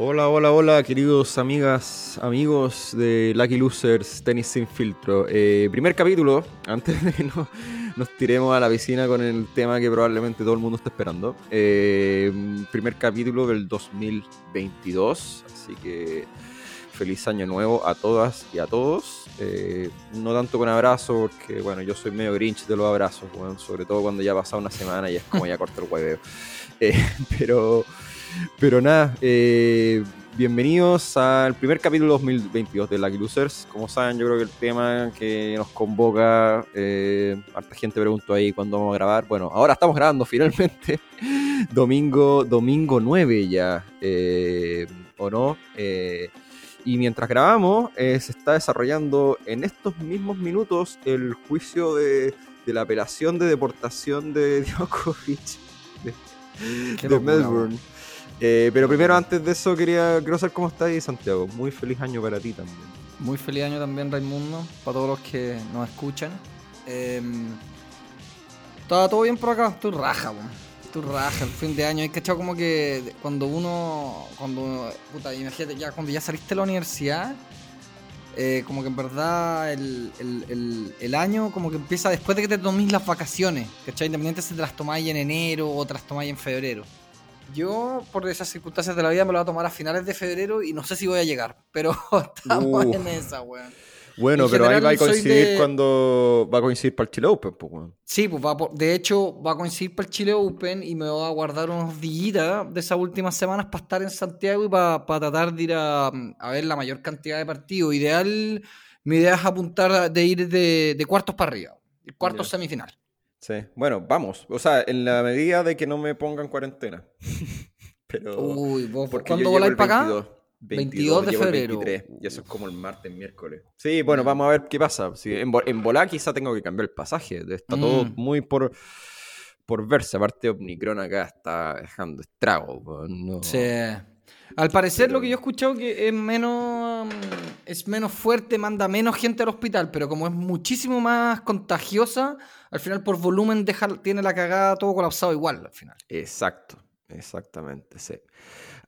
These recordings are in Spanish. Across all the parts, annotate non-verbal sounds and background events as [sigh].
Hola, hola, hola, queridos amigas, amigos de Lucky Losers Tenis Sin Filtro. Eh, primer capítulo, [laughs] antes de que no, nos tiremos a la piscina con el tema que probablemente todo el mundo está esperando. Eh, primer capítulo del 2022, así que feliz año nuevo a todas y a todos. Eh, no tanto con abrazos, porque bueno, yo soy medio grinch de los abrazos, sobre todo cuando ya ha pasado una semana y es como ya corta el hueveo. [laughs] pero... Pero nada, eh, bienvenidos al primer capítulo 2022 de Lucky Losers. Como saben, yo creo que el tema que nos convoca, eh, harta gente preguntó ahí cuándo vamos a grabar. Bueno, ahora estamos grabando [laughs] finalmente, domingo, domingo 9 ya, eh, ¿o no? Eh, y mientras grabamos, se está desarrollando en estos mismos minutos el juicio de, la apelación de deportación de [laughs] Djokovic de, de Melbourne. Eh, pero primero, antes de eso, quería quiero saber cómo estás, Santiago. Muy feliz año para ti también. Muy feliz año también, Raimundo, para todos los que nos escuchan. Eh, todo bien por acá, estoy raja, weón. Estoy raja, el fin de año. Hay cachado como que cuando uno, cuando, puta, imagínate, ya cuando ya saliste de la universidad, eh, como que en verdad el, el, el, año como que empieza después de que te tomes las vacaciones, ¿cachai? Independiente si te las tomáis en enero o te las tomáis en febrero. Yo, por esas circunstancias de la vida, me lo voy a tomar a finales de febrero y no sé si voy a llegar, [laughs] pero estamos en esa, weón. Bueno, pero ahí va a coincidir cuando va a coincidir para el Chile Open, pues, weón. Sí, pues va de hecho va a coincidir para el Chile Open y me voy a guardar unos días de esas últimas semanas para estar en Santiago y para, tratar de ir a, ver la mayor cantidad de partidos. Ideal, mi idea es apuntar de ir de, cuartos para arriba, cuartos semifinal. Sí, bueno, vamos. O sea, en la medida de que no me pongan cuarentena. [laughs] Pero. Uy, vos, ¿cuándo voláis para acá? 22, de febrero. y eso es como el martes, miércoles. Sí, bueno, vamos a ver qué pasa. en, en volar quizá tengo que cambiar el pasaje. Está todo mm. muy por, por verse. Aparte, Omicron acá está dejando estrago. No. Sí. Al parecer, lo que yo he escuchado que es menos, es menos fuerte, manda menos gente al hospital, pero como es muchísimo más contagiosa, al final por volumen tiene la cagada todo colapsado igual al final. Exacto, exactamente, sí.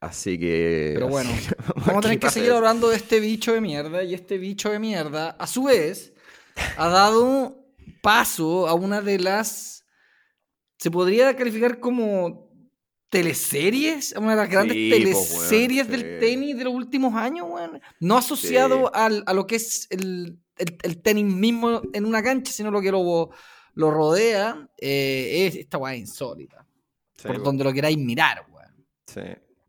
Así que. Pero bueno, [laughs] vamos a tener que seguir hablando de este bicho de mierda. Y este bicho de mierda, a su vez, ha dado paso a una de las. Se podría calificar como teleseries, una de las grandes teleseries del tenis de los últimos años, weón. No asociado al, a lo que es el, el, tenis mismo en una cancha, sino lo que lo, lo rodea. Eh, es esta weá insólita. por donde lo queráis mirar, weón. Sí.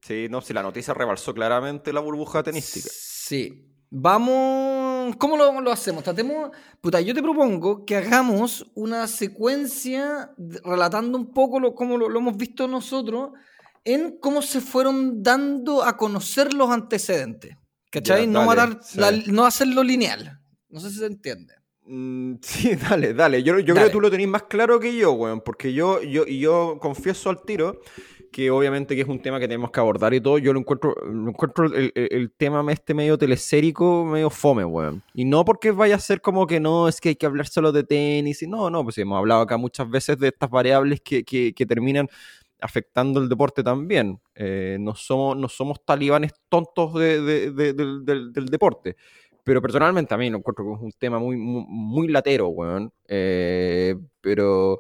Sí, no, si la noticia rebalsó claramente la burbuja tenística. Sí. Vamos. ¿Cómo lo, lo, hacemos? Tratemos. Puta, yo te propongo que hagamos una secuencia relatando un poco lo, cómo lo, hemos visto nosotros en cómo se fueron dando a conocer los antecedentes. ¿Cachai? no, no hacerlo lineal. No sé si se entiende. Mm, [laughs] sí, dale, dale. Yo, yo creo que tú lo tenés más claro que yo, weón. Porque yo, yo, yo confieso al tiro que obviamente que es un tema que tenemos que abordar y todo, yo lo encuentro, encuentro el, tema este medio telesérico, medio fome, weón. Y no porque vaya a ser como que no, es que hay que hablar solo de tenis, y no, no, pues hemos hablado acá muchas veces de estas variables que, que, terminan afectando el deporte también. Eh, no, somos, no somos talibanes tontos de, del, deporte. Pero personalmente a mí lo encuentro que un tema muy, muy, latero, weón. Eh, pero...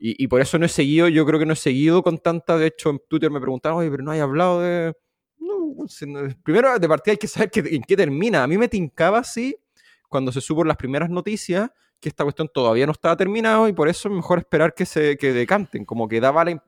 Y, por eso no he seguido, yo creo que no he seguido con tanta, de hecho en Twitter me preguntaron, oye, pero no hay hablado de... No, primero de partida hay que saber que, en qué termina. A mí me tincaba así, cuando se supo las primeras noticias, que esta cuestión todavía no estaba terminado y por eso es mejor esperar que se que decanten. Como que daba la,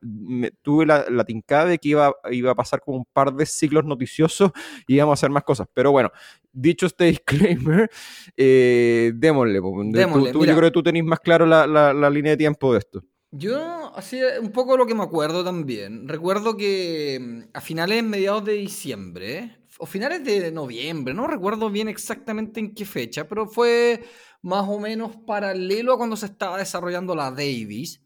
tuve la, la, tincada de que iba, iba a pasar como un par de ciclos noticiosos y íbamos a hacer más cosas. Pero bueno, dicho este [laughs] disclaimer, eh, démosle. démosle yo creo que tú tenés más claro la, la línea de tiempo de esto. Yo, así un poco lo que me acuerdo también. Recuerdo que mm, a finales, mediados de diciembre, o finales de noviembre, no recuerdo bien exactamente en qué fecha, pero fue más o menos paralelo a cuando se estaba desarrollando la Davis,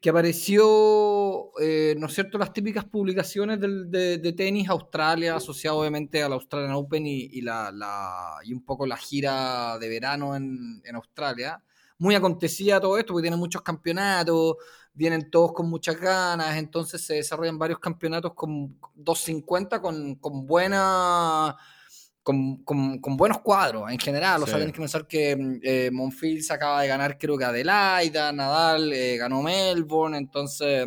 que apareció, eh, ¿no es cierto?, las típicas publicaciones de, tenis Australia, asociado obviamente al Australian Open y, la, y un poco la gira de verano en, en Australia muy acontecía todo esto, porque tiene muchos campeonatos, vienen todos con muchas ganas, entonces se desarrollan varios campeonatos con 250 con, con buena... Con, con, buenos cuadros en general. O sea, tienes que pensar que eh, Monfils acaba de ganar, creo que Adelaida, Nadal eh, ganó Melbourne, entonces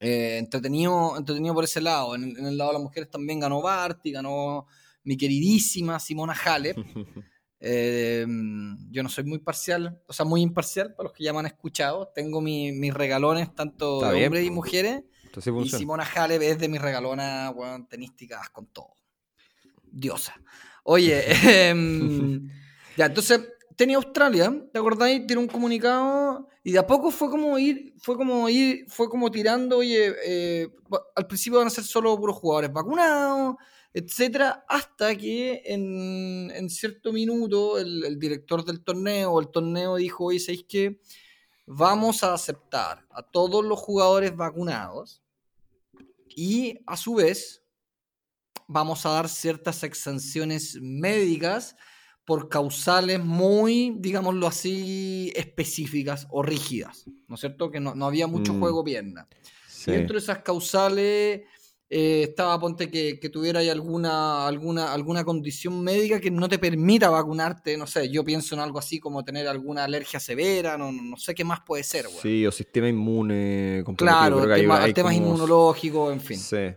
eh, entretenido, entretenido por ese lado. En, el lado de las mujeres también ganó Barty, ganó mi queridísima Simona Halep. [laughs] Eh, yo no soy muy parcial, o sea, muy imparcial para los que ya me han escuchado. Tengo mis regalones, tanto de hombres y mujeres. y Simona Halep es de mis regalonas tenísticas con todo. Diosa. Oye, [laughs] em, ya, entonces tenía Australia, ¿te acordáis? Tiene un comunicado y de a poco fue como ir, fue como ir, fue como tirando, oye, eh, al principio van a ser solo puros jugadores vacunados, etcétera, hasta que en, cierto minuto el, director del torneo, el torneo dijo, oye, ¿sabéis que vamos a aceptar a todos los jugadores vacunados y a su vez vamos a dar ciertas exenciones médicas por causales muy, digámoslo así, específicas o rígidas, ¿no es cierto? Que no, había mucho mm. juego pierna. dentro de esas causales eh, estaba, ponte que, que tuviera alguna, alguna, alguna condición médica que no te permita vacunarte, no sé, yo pienso en algo así como tener alguna alergia severa, no, no sé qué más puede ser. Sí, o sistema inmune. Claro, temas inmunológicos, en fin. Sí.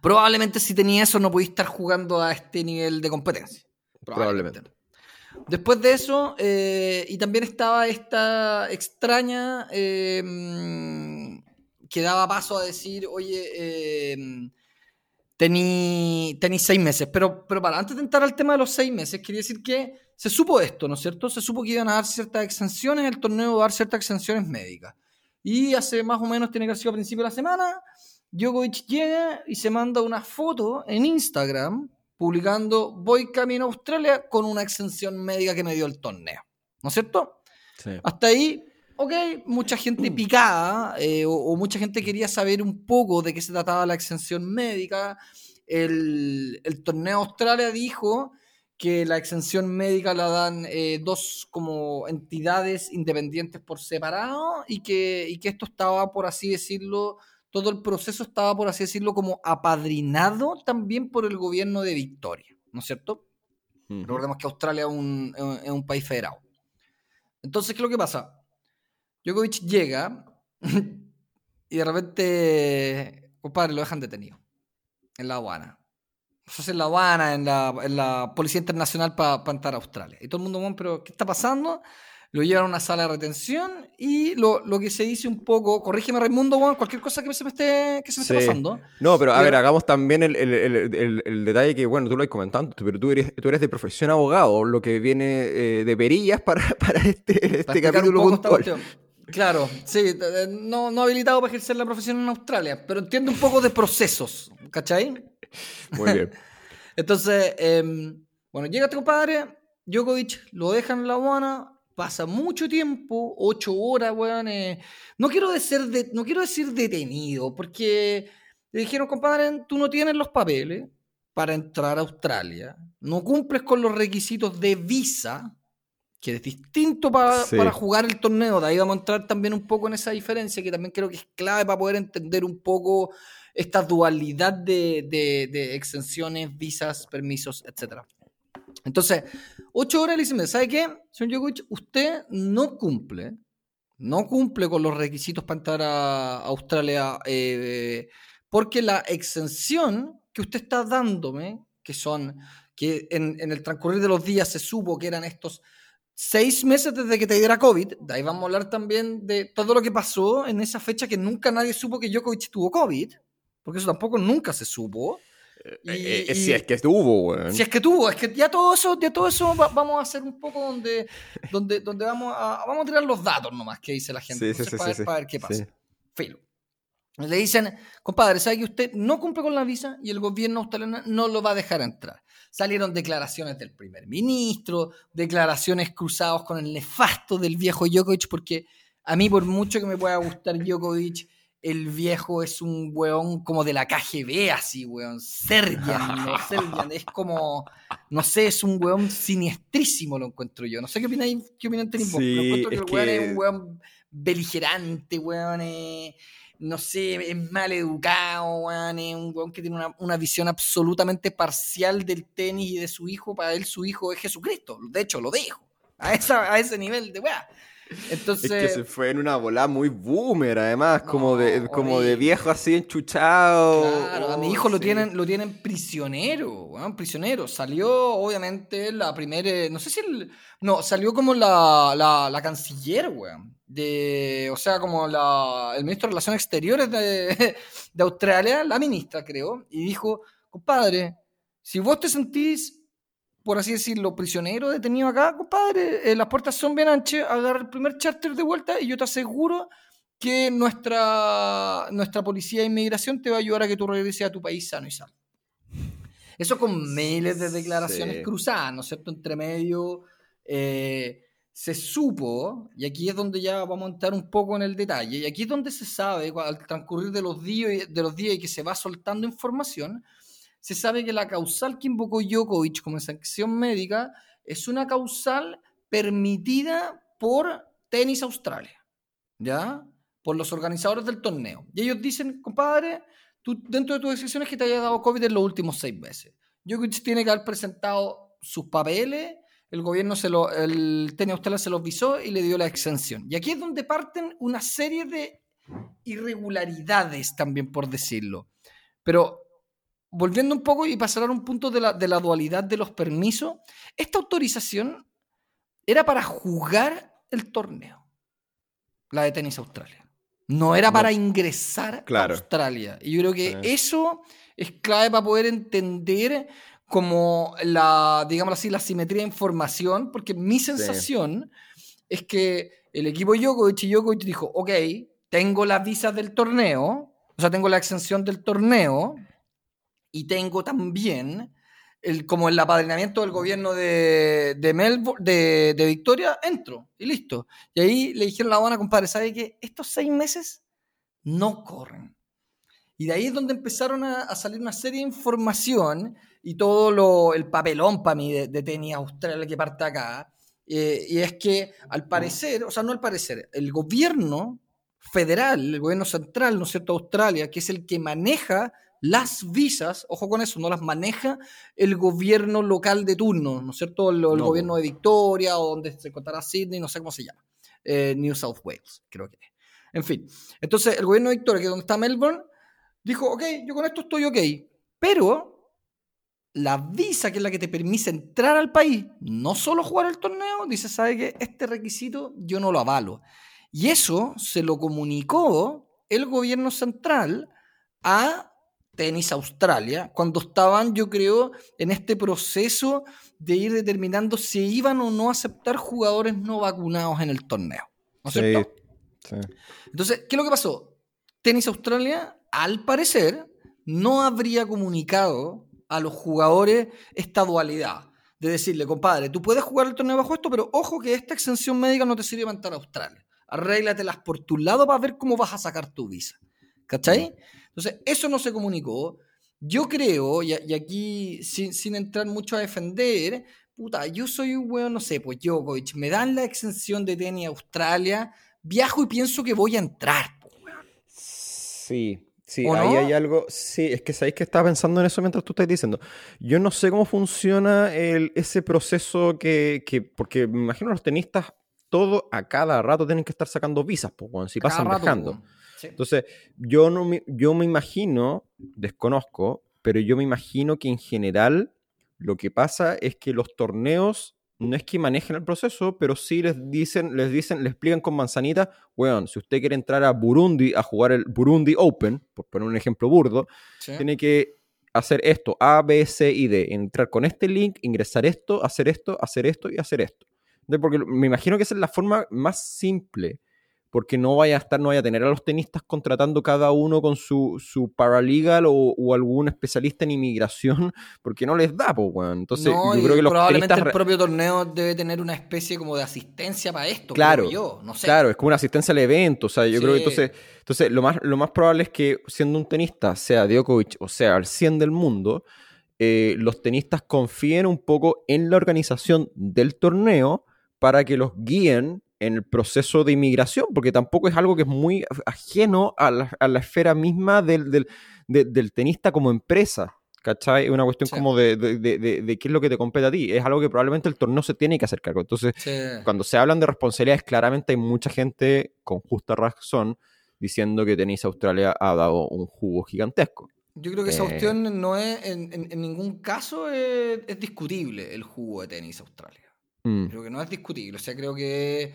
Probablemente si tenía eso no podía estar jugando a este nivel de competencia. Probablemente. Después de eso, eh, y también estaba esta extraña eh, que daba paso a decir, oye, eh, tení, seis meses. Pero, pero para, antes de entrar al tema de los seis meses, quería decir que se supo esto, ¿no es cierto? Se supo que iban a dar ciertas exenciones, el torneo iba a dar ciertas exenciones médicas. Y hace más o menos, tiene que haber sido a principio de la semana, Djokovic llega y se manda una foto en Instagram publicando voy camino a Australia con una exención médica que me dio el torneo. ¿No es cierto? Hasta ahí, ok, mucha gente picada eh, o, mucha gente quería saber un poco de qué se trataba la exención médica. El, torneo Australia dijo que la exención médica la dan eh, dos como entidades independientes por separado y que, y que esto estaba, por así decirlo, todo el proceso estaba, por así decirlo, como apadrinado también por el gobierno de Victoria, ¿no es cierto? Recordemos que Australia es un, es un, país federado. Entonces, ¿qué es lo que pasa? Djokovic llega [laughs] y de repente, compadre, lo dejan detenido en La Habana. Eso en La Habana, en la, en la Policía Internacional para entrar a Australia. Y todo el mundo, pero ¿qué está pasando? lo llevan a una sala de retención y lo, que se dice un poco, corrígeme Raimundo, cualquier cosa que se me esté, que se me esté pasando. No, pero a ver, hagamos también el, detalle que, bueno, tú lo has comentado, pero tú eres, tú eres de profesión abogado, lo que viene eh, de perillas para, [laughs] para este, este capítulo puntual. Claro, sí, eh, no, no habilitado para ejercer la profesión en Australia, pero entiendo un poco de procesos, ¿cachai? Muy bien. [laughs] Entonces, em, bueno, llega este compadre, Djokovic lo deja en la aduana, pasa mucho tiempo, ocho horas, weón. Eh, no, quiero decir de, no quiero decir detenido, porque le dijeron, compadre, tú no tienes los papeles para entrar a Australia, no cumples con los requisitos de visa, que es distinto para, jugar el torneo. De ahí vamos a entrar también un poco en esa diferencia, que también creo que es clave para poder entender un poco esta dualidad de, de exenciones, visas, permisos, etcétera. Entonces, ocho horas le dicen, ¿sabe qué? Señor Djokovic, usted no cumple, no cumple con los requisitos para entrar a Australia, eh, porque la exención que usted está dándome, que son, que en, el transcurrir de los días se supo que eran estos seis meses desde que te diera COVID, de ahí vamos a hablar también de todo lo que pasó en esa fecha que nunca nadie supo que Djokovic tuvo COVID, porque eso tampoco nunca se supo. Eh, eh, si es que tuvo, weón. Si es que tuvo, es que ya todo eso, ya todo eso vamos a hacer un poco donde, donde, donde vamos, a, vamos a tirar los datos nomás que dice la gente. para, ver, qué pasa. Filo. Le dicen, compadre, ¿sabe que usted no cumple con la visa y el gobierno australiano no lo va a dejar entrar? Salieron declaraciones del primer ministro, declaraciones cruzadas con el nefasto del viejo Djokovic, porque a mí, por mucho que me pueda gustar Djokovic, el viejo es un weón como de la KGB, así, weón. Sergian, ¿no? [laughs] Sergian. Es como, no sé, es un weón siniestrísimo, lo encuentro yo. No sé qué opináis, qué opinan tenéis vos, encuentro que el weón es un weón beligerante, weón, no sé, es mal educado, weón, es un weón que tiene una, visión absolutamente parcial del tenis y de su hijo. Para él, su hijo es Jesucristo. De hecho, lo dijo. A, a ese nivel de weá. Entonces, es que se fue en una bola muy boomer, además, como, de, como de viejo así enchuchado. Claro, a mi hijo lo tienen, lo tienen prisionero, prisionero. Salió, obviamente, la primera, no sé si el, no, salió como la, la, canciller, weón. De, o sea, como la, el ministro de Relaciones Exteriores de, [laughs] de Australia, la ministra, creo, y dijo, compadre, si vos te sentís por así decirlo, prisionero detenido acá, compadre, eh, las puertas son bien anchas, agarra el primer charter de vuelta y yo te aseguro que nuestra, nuestra policía de inmigración te va a ayudar a que tú regreses a tu país sano y salvo. Eso con miles de declaraciones cruzadas, ¿no es cierto? Entre medio eh, se supo, y aquí es donde ya vamos a entrar un poco en el detalle, y aquí es donde se sabe, al transcurrir de los días, de los días y que se va soltando información, se sabe que la causal que invocó Djokovic como sanción médica es una causal permitida por Tenis Australia, ¿ya? Por los organizadores del torneo. Y ellos dicen, compadre, tú dentro de tus decisiones que te haya dado COVID en los últimos seis meses. Djokovic tiene que haber presentado sus papeles, el gobierno se lo, el Tenis Australia se los visó y le dio la exención. Y aquí es donde parten una serie de irregularidades también, por decirlo. Pero volviendo un poco y pasar a un punto de la, dualidad de los permisos, esta autorización era para jugar el torneo, la de tenis Australia. No era para ingresar a Australia. Y yo creo que eso es clave para poder entender como la, digamos así, la simetría de información, porque mi sensación es que el equipo Djokovic y Djokovic dijo, ok, tengo las visas del torneo, o sea, tengo la exención del torneo, y tengo también el, como el apadrinamiento del gobierno de, de Melbourne, de, de, Victoria, entro y listo. Y ahí le dijeron a la buena compadre, ¿sabe qué? Estos seis meses no corren. Y de ahí es donde empezaron a, salir una serie de información y todo lo, el papelón para mí de, de tenis austral que parte acá. Eh, y es que al parecer, o sea, no al parecer, el gobierno federal, el gobierno central, ¿no es cierto?, Australia, que es el que maneja las visas, ojo con eso, no las maneja el gobierno local de turno, ¿no es cierto? El, gobierno de Victoria o donde se encontrará Sydney, no sé cómo se llama. Eh, New South Wales, creo que es. En fin, entonces el gobierno de Victoria, que es donde está Melbourne, dijo, ok, yo con esto estoy ok, pero la visa, que es la que te permite entrar al país, no solo jugar el torneo, dice, sabe que este requisito yo no lo avalo. Y eso se lo comunicó el gobierno central a Tenis Australia, cuando estaban, yo creo, en este proceso de ir determinando si iban o no a aceptar jugadores no vacunados en el torneo. ¿No es cierto? Entonces, ¿qué es lo que pasó? Tenis Australia, al parecer, no habría comunicado a los jugadores esta dualidad. De decirle, compadre, tú puedes jugar el torneo bajo esto, pero ojo que esta exención médica no te sirve para entrar a Australia. Arréglatelas por tu lado para ver cómo vas a sacar tu visa. ¿Cachai? Entonces, eso no se comunicó. Yo creo, y, aquí sin, entrar mucho a defender, puta, yo soy un weón, no sé, pues Djokovic, me dan la exención de tenis a Australia, viajo y pienso que voy a entrar, Sí, Sí, ahí hay algo. Sí, es que sabéis que estaba pensando en eso mientras tú estás diciendo. Yo no sé cómo funciona el, ese proceso que, que, Porque me imagino los tenistas, todo a cada rato tienen que estar sacando visas, pues, si pasan viajando. Entonces, yo, no me, yo me imagino, desconozco, pero yo me imagino que en general lo que pasa es que los torneos no es que manejen el proceso, pero sí les dicen, les dicen, les explican con manzanita, bueno, si usted quiere entrar a Burundi a jugar el Burundi Open, por poner un ejemplo burdo, tiene que hacer esto, A, B, C y D, entrar con este link, ingresar esto, hacer esto, hacer esto y hacer esto. Porque me imagino que esa es la forma más simple porque no vaya a estar, no vaya a tener a los tenistas contratando cada uno con su, su paralegal o, algún especialista en inmigración, [laughs] porque no les da, pues, weón. Entonces, yo creo que los probablemente el propio torneo debe tener una especie como de asistencia para esto, claro, yo, no sé. Claro, es como una asistencia al evento, o sea, yo creo que entonces, entonces lo, más, lo más probable es que siendo un tenista, sea Djokovic o sea al 100 del mundo, eh, los tenistas confíen un poco en la organización del torneo para que los guíen en el proceso de inmigración, porque tampoco es algo que es muy ajeno a la, esfera misma del, tenista como empresa. ¿Cachai? Es una cuestión como de, qué es lo que te compete a ti. Es algo que probablemente el torneo se tiene que hacer cargo. Entonces, cuando se hablan de responsabilidades, claramente hay mucha gente con justa razón diciendo que Tenis Australia ha dado un jugo gigantesco. Yo creo que esa cuestión eh. no es, en, ningún caso es, discutible el jugo de Tenis Australia. Mm. Creo que no es discutible. O sea, creo que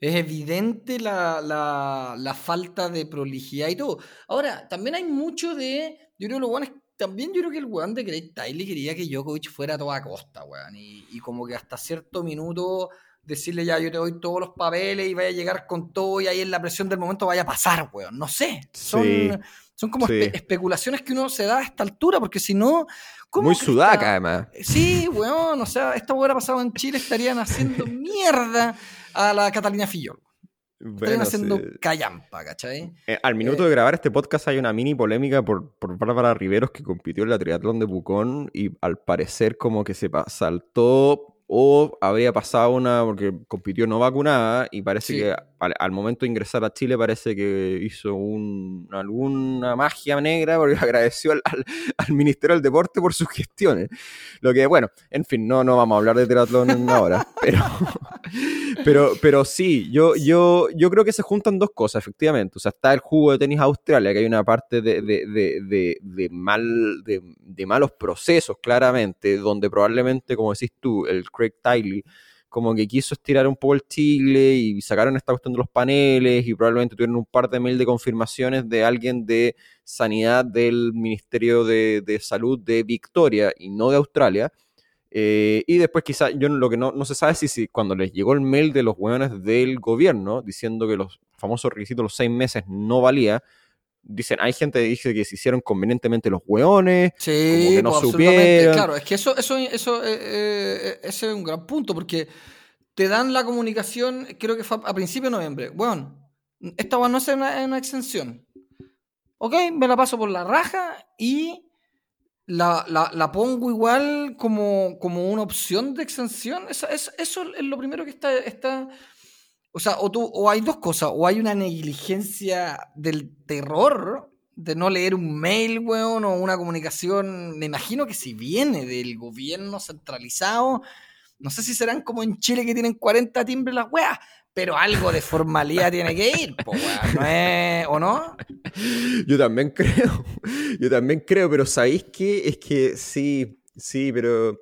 es evidente la, falta de prolijidad y todo. Ahora, también hay mucho de. Yo creo que lo También yo creo que el weón de Craig Tiley quería que Djokovic fuera a toda costa, weón. Y, como que hasta cierto minuto decirle ya, yo te doy todos los papeles y vaya a llegar con todo y ahí en la presión del momento vaya a pasar, weón. No sé. Son, son como especulaciones que uno se da a esta altura, porque si no, muy sudaca, además. Sí, weón, o sea, esta hubiera pasado en Chile, estarían haciendo [laughs] mierda a la Catalina Fillol. estarían haciendo callampa, ¿cachai? Eh, al minuto de grabar este podcast hay una mini polémica por, por Bárbara Riveros que compitió en la triatlón de Bucón y al parecer como que se saltó o habría pasado una, porque compitió no vacunada y parece que al, momento de ingresar a Chile parece que hizo un, alguna magia negra porque [laughs] agradeció al, Ministerio del Deporte por sus gestiones. Lo que, bueno, en fin, no, no vamos a hablar de triatlón ahora, [laughs] pero, pero, pero sí, yo, yo, yo creo que se juntan dos cosas, efectivamente. O sea, está el jugo de tenis Australia, que hay una parte de, de, mal, de malos procesos, claramente, donde probablemente, como decís tú, el Craig Tiley, como que quiso estirar un poco el chicle y sacaron esta cuestión de los paneles y probablemente tuvieron un par de mail de confirmaciones de alguien de sanidad del Ministerio de, Salud de Victoria y no de Australia. Eh, y después quizá, yo lo que no, no se sabe si, si cuando les llegó el mail de los hueones del gobierno diciendo que los famosos requisitos los seis meses no valía, dicen, hay gente que dice que se hicieron convenientemente los hueones, sí, como que no pues, supieron. Claro, es que eso, eso, eso eh, eh, ese es un gran punto, porque te dan la comunicación, creo que fue a principios de noviembre. Bueno, esta va no es una, una, extensión. Ok, me la paso por la raja y la, la, pongo igual como, como una opción de extensión. Eso, eso, eso es lo primero que está, está o sea, o, tú, o hay dos cosas, o hay una negligencia del terror de no leer un mail, weón, o una comunicación, me imagino que si viene del gobierno centralizado, no sé si serán como en Chile que tienen 40 timbres las weas, pero algo de formalidad tiene que ir, po, weón, ¿no es, ¿o no? Yo también creo, yo también creo, pero ¿sabéis qué? Es que sí, sí, pero...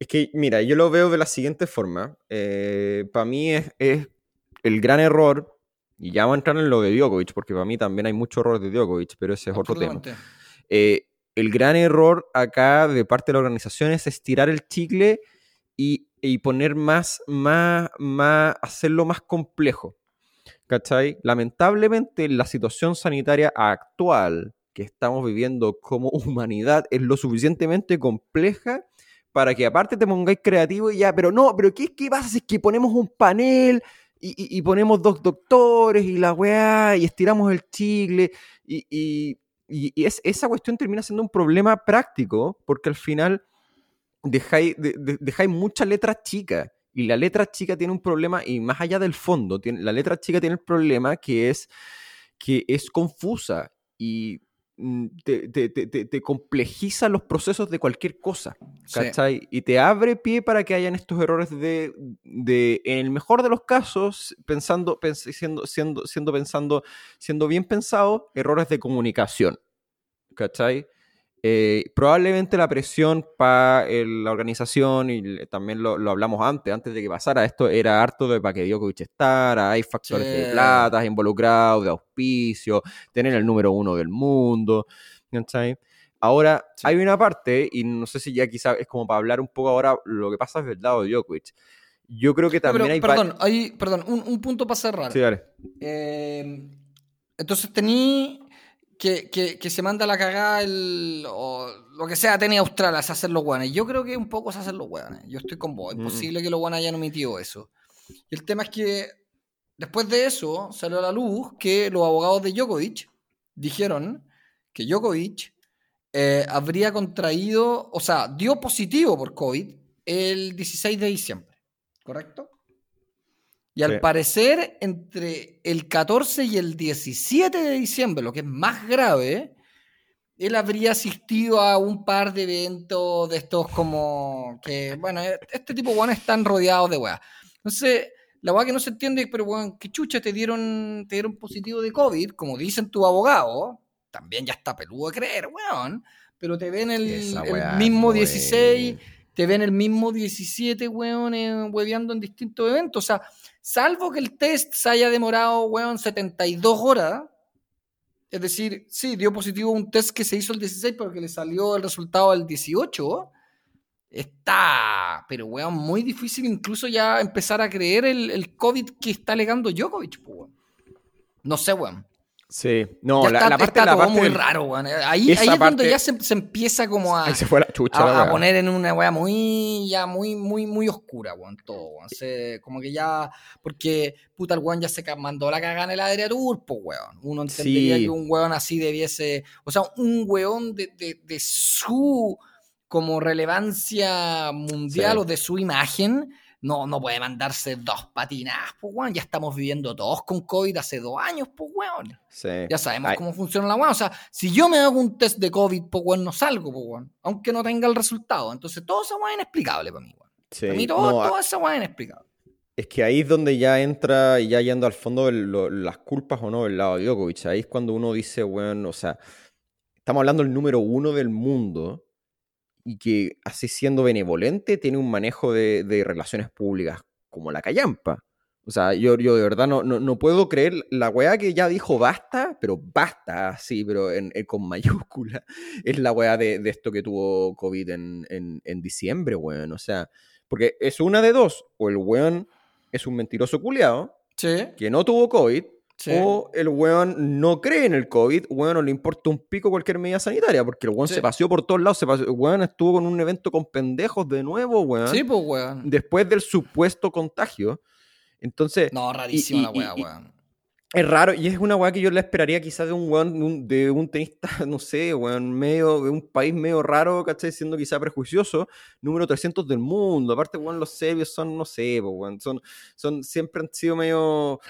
Es que, mira, yo lo veo de la siguiente forma. Eh, para mí es, el gran error, y ya vamos a entrar en lo de Djokovic, porque para mí también hay mucho error de Djokovic, pero ese es otro tema. Eh, el gran error acá de parte de la organización es estirar el chicle y, poner más, más, más, hacerlo más complejo. ¿Cachai? Lamentablemente la situación sanitaria actual que estamos viviendo como [laughs] humanidad es lo suficientemente compleja para que aparte te pongáis creativo y ya, pero no, pero ¿qué, qué pasa si es que ponemos un panel y, ponemos dos doctores y la weá, y estiramos el chicle, y, es, esa cuestión termina siendo un problema práctico, porque al final dejáis, dejáis mucha letra chica, y la letra chica tiene un problema, y más allá del fondo, tiene, la letra chica tiene el problema que es que es confusa, y Mm, te, te, te, te, complejiza los procesos de cualquier cosa, ¿cachai? Y te abre pie para que hayan estos errores de, de en el mejor de los casos, pensando, siendo, siendo, siendo, pensando, siendo bien pensado, errores de comunicación, ¿cachai? Eh, probablemente la presión para la organización, y también lo, hablamos antes, antes de que pasara esto, era harto de para que Djokovic estar hay factores de plata involucrados, de auspicio, tener el número uno del mundo, Ahora, hay una parte, y no sé si ya quizá es como para hablar un poco ahora lo que pasa el lado de Djokovic. Yo creo que también hay... Perdón, hay, perdón un, punto para cerrar. Sí, dale. Eh, entonces tení que, se manda la cagada el, o lo que sea, tenía Australia, es hacer los guanes. Yo creo que un poco es hacer los guanes. Yo estoy con vos. Es mm. posible que los guanes hayan omitido eso. Y el tema es que después de eso salió a la luz que los abogados de Djokovic dijeron que Djokovic eh, habría contraído, o sea, dio positivo por COVID el 16 de diciembre. ¿Correcto? Y al parecer, entre el 14 y el 17 de diciembre, lo que es más grave, él habría asistido a un par de eventos de estos como que, bueno, este tipo de weones están rodeados de weas. Entonces, la weá que no se entiende, pero weón, que chucha te dieron, te dieron positivo de COVID, como dicen tu abogado, también ya está peludo de creer, weón, pero te ven el, el mismo 16, te ven el mismo 17, weón, hueveando en distintos eventos. O sea, salvo que el test se haya demorado, weón, 72 horas, es decir, sí, dio positivo un test que se hizo el 16, pero que le salió el resultado al 18 está, pero weón, muy difícil incluso ya empezar a creer el, el COVID que está alegando Djokovic, weón. No sé, weón. Sí, no, la, la, parte, está la muy raro, weón. Ahí, ahí es cuando ya se, se, empieza como a, se fue la chucha, a, poner en una weá muy, ya muy, muy, muy oscura, weón, todo, weón. Se, como que ya, porque, puta, el weón ya se mandó la cagada en el Adria Tour, pues, weón. Uno entendería que un weón así debiese, o sea, un weón de, de, de su como relevancia mundial o de su imagen, no, no puede mandarse dos patinas, pues, weón. Ya estamos viviendo todos con COVID hace dos años, pues, weón. Ya sabemos cómo funciona la weón. O sea, si yo me hago un test de COVID, pues, weón, no salgo, pues, weón. Aunque no tenga el resultado. Entonces, todo eso es inexplicable para mí, weón. Para mí, todo, todo eso es inexplicable. Es que ahí es donde ya entra, ya yendo al fondo, las culpas o no del lado de Djokovic. Ahí es cuando uno dice, weón, o sea, estamos hablando del número uno del mundo y que así siendo benevolente tiene un manejo de, relaciones públicas como la callampa. O sea, yo, yo de verdad no, no, puedo creer la weá que ya dijo basta, pero basta, sí, pero con [laughs] mayúscula, es la weá de, esto que tuvo COVID en, en, diciembre, weón. O sea, porque es una de dos, o el weón es un mentiroso culiado, que no tuvo COVID, o el weón no cree en el COVID, weón no le importa un pico cualquier medida sanitaria, porque el weón se paseó por todos lados, se el weón estuvo con un evento con pendejos de nuevo, weón. Sí, pues weón. Después del supuesto contagio. Entonces. No, rarísima la weá, weón. Es raro, y es una weá que yo le esperaría quizás de un de un, tenista, [laughs] no sé, weón, medio, de un país medio raro, ¿cachai? Siendo quizá prejuicioso, número 300 del mundo. Aparte, weón, los serbios son, no sé, weón, son, son, siempre han sido medio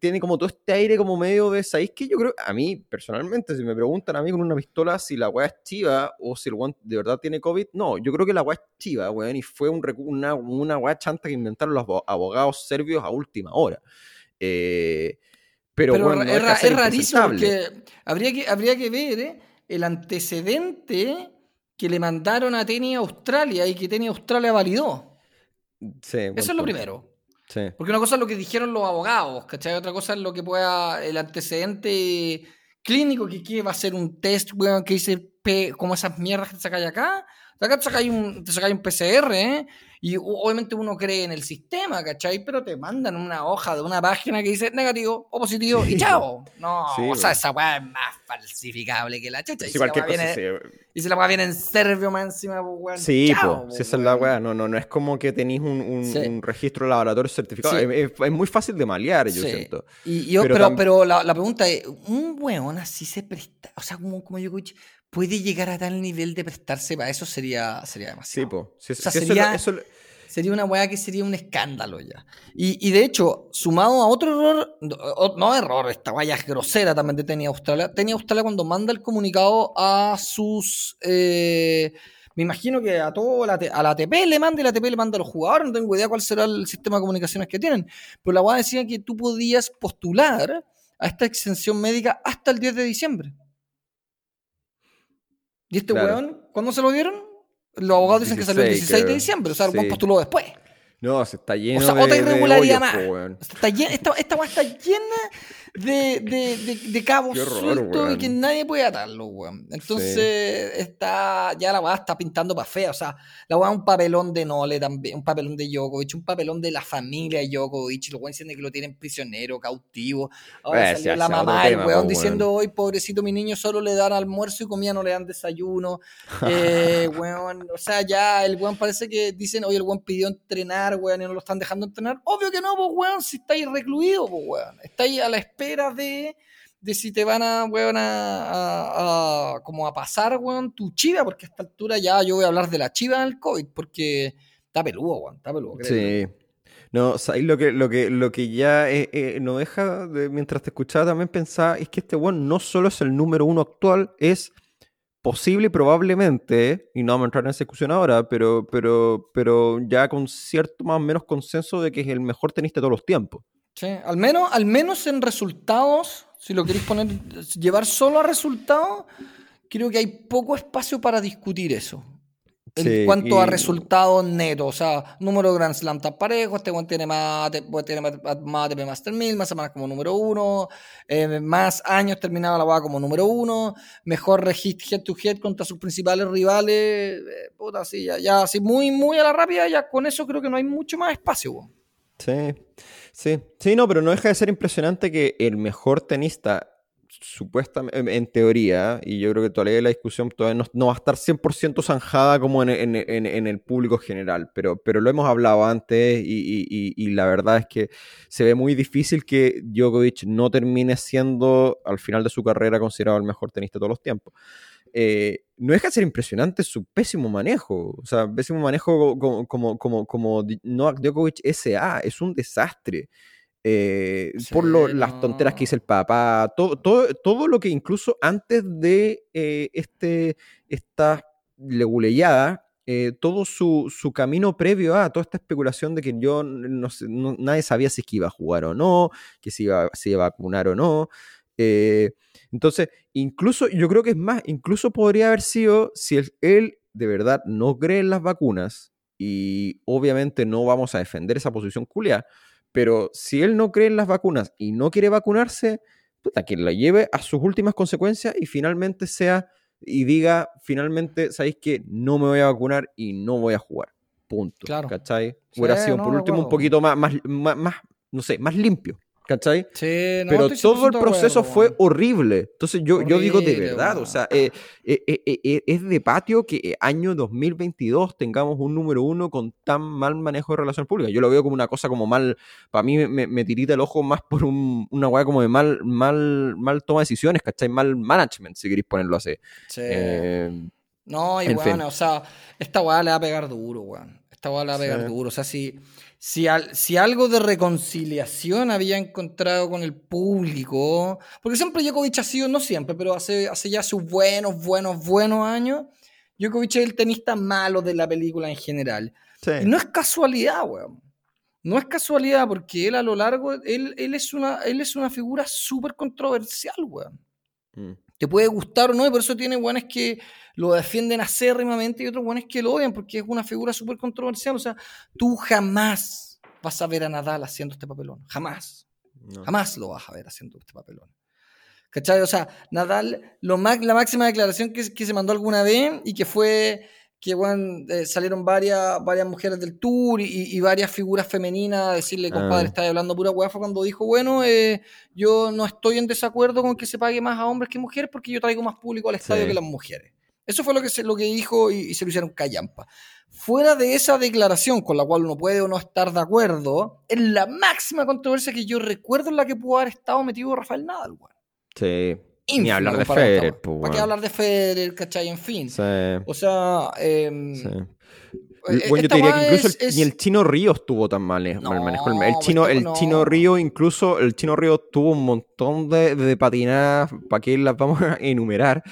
tiene como todo este aire como medio de, ¿sabéis que Yo creo, a mí personalmente, si me preguntan a mí con una pistola si la weá es chiva o si el weón de verdad tiene COVID, no, yo creo que la weá es chiva, weón, y fue un, una, una weá chanta que inventaron los abogados serbios a última hora. Eh, pero, bueno, es, rarísimo porque habría que, habría que ver eh, el antecedente que le mandaron a Tenia Australia y que Tenia Australia validó. Sí, Eso es lo primero. Porque una cosa es lo que dijeron los abogados, ¿cachai? Otra cosa es lo que pueda, el antecedente clínico que, que va a ser un test, weón, que dice como esas mierdas que sacáis acá. Acá te sacáis un, te sacáis un PCR, ¿eh? Y obviamente uno cree en el sistema, ¿cachai? Pero te mandan una hoja de una página que dice negativo o positivo y chao. No, o sea, esa weá es más falsificable que la chucha. y, si la viene, y si la weá viene en serbio más encima, pues weón. Sí, pues, si esa es la weá. No, no, no es como que tenéis un, un, registro de laboratorio certificado. Es, muy fácil de malear, yo siento. Y, yo, pero, pero, la, la, pregunta es: ¿un weón así se presta? O sea, como, como yo puede llegar a tal nivel de prestarse para eso sería, sería demasiado. Sí, po. sería, sería una weá que sería un escándalo ya. Y, de hecho, sumado a otro error, no, error, esta weá es grosera también de Tenía Australia. Tenía Australia cuando manda el comunicado a sus... Eh, me imagino que a todo la, a la ATP le manda y la ATP le manda a los jugadores, no tengo idea cuál será el sistema de comunicaciones que tienen. Pero la weá decía que tú podías postular a esta exención médica hasta el 10 de diciembre. ¿Y este weón, cuándo se lo dieron? Los abogados dicen que salió el 16 de diciembre, o sea, el weón postuló después. No, se está lleno o sea, otra irregularidad más. Está llena, esta, esta está llena de, de, de, cabos sueltos y que nadie puede atarlo, weón. Entonces, está, ya la weá está pintando para fea. O sea, la weá es un papelón de Nole también, un papelón de Djokovic, un papelón de la familia de Djokovic. Los weón dicen que lo tienen prisionero, cautivo. Ahora eh, salió la mamá, el weón diciendo, hoy pobrecito mi niño, solo le dan almuerzo y comida, no le dan desayuno. eh, [laughs] weón, o sea, ya el weón parece que dicen, oye, el weón pidió entrenar weón, y no lo están dejando entrenar. Obvio que no, pues, weón, si estáis recluido, pues, weón. Estáis a la espera de, de si te van a, weón, a, a, como a pasar, weón, tu chiva, porque a esta altura ya yo voy a hablar de la chiva del COVID, porque está peludo, weón, está peludo. Sí. No, ¿sabes lo que, lo que, lo que ya eh, eh, no deja, de, mientras te escuchaba también pensaba, es que este one no solo es el número uno actual, es posible y probablemente, y no vamos a entrar en esa discusión ahora, pero, pero, pero ya con cierto más o menos consenso de que es el mejor tenista de todos los tiempos. Sí, al menos, al menos en resultados, si lo queréis poner, llevar solo a resultados, creo que hay poco espacio para discutir eso. En cuanto a resultados netos, o sea, número de Grand Slam tan parejo, este buen tiene más, tiene más, más ATP Master 1000, más semanas como número uno, eh, más años terminado la boda como número uno, mejor registro head to head contra sus principales rivales, eh, puta, así, ya, ya, así muy, muy a la rápida, ya con eso creo que no hay mucho más espacio. Sí, sí, sí, no, pero no deja de ser impresionante que el mejor tenista supuestamente, en teoría, y yo creo que todavía la discusión todavía no, va a estar 100% zanjada como en, el público general, pero, pero lo hemos hablado antes y, la verdad es que se ve muy difícil que Djokovic no termine siendo al final de su carrera considerado el mejor tenista de todos los tiempos. Eh, no deja de ser impresionante su pésimo manejo, o sea, pésimo manejo como, como, como, como Novak Djokovic SA, es un desastre. Eh, por las tonteras que dice el papá, todo, todo, todo lo que incluso antes de eh, este, esta leguleyada, eh, todo su, su, camino previo a toda esta especulación de que yo no, nadie sabía si es que iba a jugar o no, que si iba, si iba a vacunar o no. entonces, incluso yo creo que es más, incluso podría haber sido si él de verdad no cree en las vacunas y obviamente no vamos a defender esa posición culia pero si él no cree en las vacunas y no quiere vacunarse, puta, que la lleve a sus últimas consecuencias y finalmente sea y diga, finalmente, ¿sabéis que no me voy a vacunar y no voy a jugar? Punto. Claro. ¿Cachai? Hubiera sido por último un poquito más, más, más, no sé, más limpio. ¿Cachai? Sí, Pero todo el proceso fue horrible. Entonces yo, yo digo de verdad, o sea, eh, eh, eh, es de patio que año 2022 tengamos un número uno con tan mal manejo de relaciones públicas. Yo lo veo como una cosa como mal, para mí me, tirita el ojo más por una weá como de mal, mal, mal toma de decisiones, ¿cachai? Mal management, si queréis ponerlo así. Sí. No, y bueno, o sea, esta weá le va a pegar duro, weón. Esta weá le va a pegar duro. O sea, si si, si, algo de reconciliación había encontrado con el público, porque siempre Djokovic ha sido, no siempre, pero hace, hace ya sus buenos, buenos, buenos años, Djokovic es el tenista malo de la película en general. Y no es casualidad, weón. No es casualidad porque él a lo largo, él, él es, una, él es una figura súper controversial, weón. Mm. Te puede gustar o no, y por eso tiene weones que lo defienden acérrimamente y otros buenos que lo odian porque es una figura súper controversial. O sea, tú jamás vas a ver a Nadal haciendo este papelón. Jamás. Jamás lo vas a ver haciendo este papelón. ¿Cachai? O sea, Nadal, lo la máxima declaración que, que, se mandó alguna vez y que fue que bueno, eh, salieron varias, varias mujeres del tour y, varias figuras femeninas a decirle, compadre, ah. está hablando pura hueá, cuando dijo, bueno, eh, yo no estoy en desacuerdo con que se pague más a hombres que mujeres porque yo traigo más público al estadio que las mujeres. Eso fue lo que, se, lo que dijo y, se lo hicieron callampa. Fuera de esa declaración, con la cual uno puede o no estar de acuerdo, es la máxima controversia que yo recuerdo en la que pudo haber estado metido Rafael Nadal. Sí. Ni hablar de Federer, pues, ¿Para qué hablar de Federer, cachai? En fin. Sí. O sea, em, sí. Eh, bueno, yo te diría que incluso ni el Chino Río estuvo tan mal, eh, mal manejo. El, chino, el chino Río, incluso el Chino Río tuvo un montón de, de patinadas, para que las vamos a enumerar.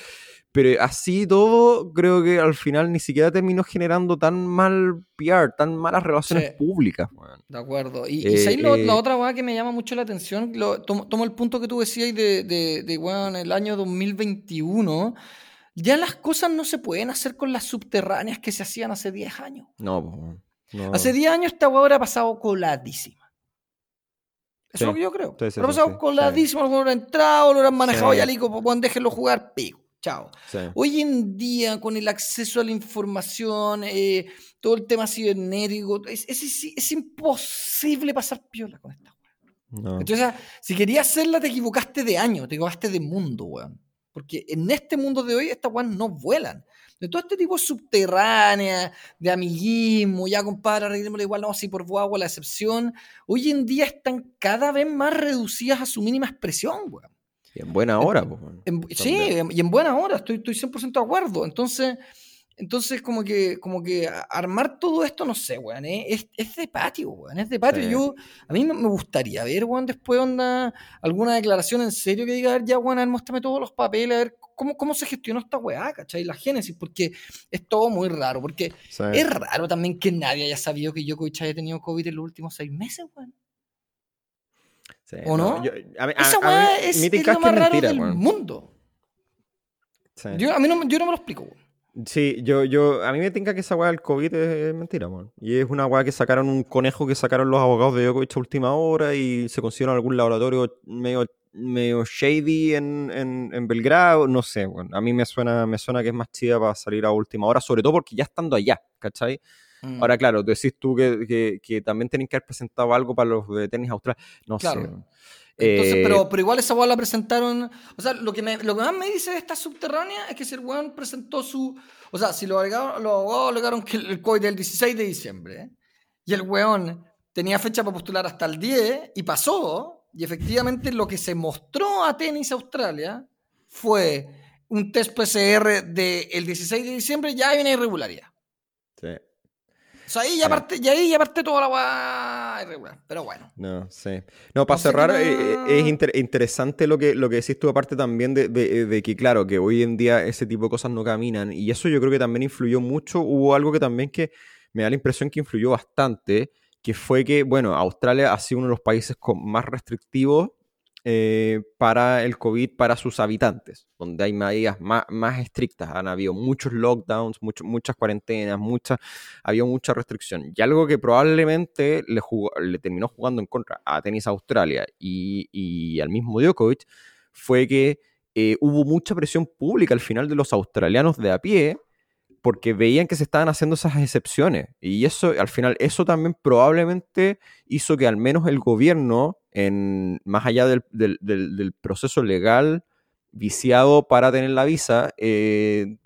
Pero así todo, creo que al final ni siquiera terminó generando tan mal PR, tan malas relaciones públicas. De acuerdo. Y, eh, la eh, otra cosa que me llama mucho la atención, tomo, el punto que tú decías de, de, de bueno, en el año 2021, ya las cosas no se pueden hacer con las subterráneas que se hacían hace 10 años. No, Hace 10 años esta hueá ha pasado coladísima. Eso es lo que yo creo. ha pasado coladísima, lo han entrado, lo han manejado ya, lico, pues, déjenlo jugar, pico. Chao. Hoy en día, con el acceso a la información, eh, todo el tema cibernético, es, es, imposible pasar piola con esta weón. Entonces, si querías hacerla, te equivocaste de año, te equivocaste de mundo, weón. Porque en este mundo de hoy, estas weón no vuelan. De todo este tipo subterránea, de amiguismo, ya compadre, arreglémoslo igual, no, si por agua la excepción, hoy en día están cada vez más reducidas a su mínima expresión, weón en buena hora. sí, y en buena hora, estoy, estoy 100% de acuerdo. Entonces, Entonces, como que, como que armar todo esto, no sé, weón, ¿eh? es, es, de patio, weón, es de patio. Yo, a mí me gustaría ver, weón, después onda, alguna declaración en serio que diga, a ver, ya, weón, a ver, muéstrame todos los papeles, a ver cómo, cómo se gestionó esta weá, ¿cachai? La génesis, porque es todo muy raro, porque es raro también que nadie haya sabido que Djokovic haya tenido COVID en los últimos seis meses, weón. ¿O no? Esa weá es, es, lo más raro del mundo. Yo, a mí no, yo no me lo explico, weón. Sí, yo, yo, a mí me tinca que esa weá del COVID es mentira, man. Y es una weá que sacaron un conejo que sacaron los abogados de Djokovic a última hora y se consiguieron algún laboratorio medio, medio shady en, en, Belgrado, no sé, bueno. A mí me suena, me suena que es más chida para salir a última hora, sobre todo porque ya estando allá, ¿cachai? Mm. Ahora, claro, decís tú que, que, que también tienen que haber presentado algo para los de tenis austral. No sé. Entonces, eh, pero, pero igual esa weá la presentaron. O sea, lo que, me, lo que más me dice de esta subterránea es que si el weón presentó su. O sea, si los abogados alegaron que el COVID del 16 de diciembre y el weón tenía fecha para postular hasta el 10 y pasó, y efectivamente lo que se mostró a Tenis Australia fue un test PCR del 16 de diciembre, ya hay una irregularidad. Sí. O sea, ahí ya, parte, y ahí ya parte toda la guay irregular. Pero bueno. No, sí. No, para cerrar, eh, eh, es interesante lo que, lo que decís tú, aparte también de, de, que, claro, que hoy en día ese tipo de cosas no caminan. Y eso yo creo que también influyó mucho. Hubo algo que también que me da la impresión que influyó bastante, que fue que, bueno, Australia ha sido uno de los países con más restrictivos eh, para el COVID para sus habitantes, donde hay medidas más, más estrictas. Han habido muchos lockdowns, muchas cuarentenas, mucha, había mucha restricción. Y algo que probablemente le, le terminó jugando en contra a Tenis Australia y, al mismo Djokovic fue que eh, hubo mucha presión pública al final de los australianos de a pie porque veían que se estaban haciendo esas excepciones. Y eso, al final, eso también probablemente hizo que al menos el gobierno en, más allá del, del, proceso legal viciado para tener la visa, eh,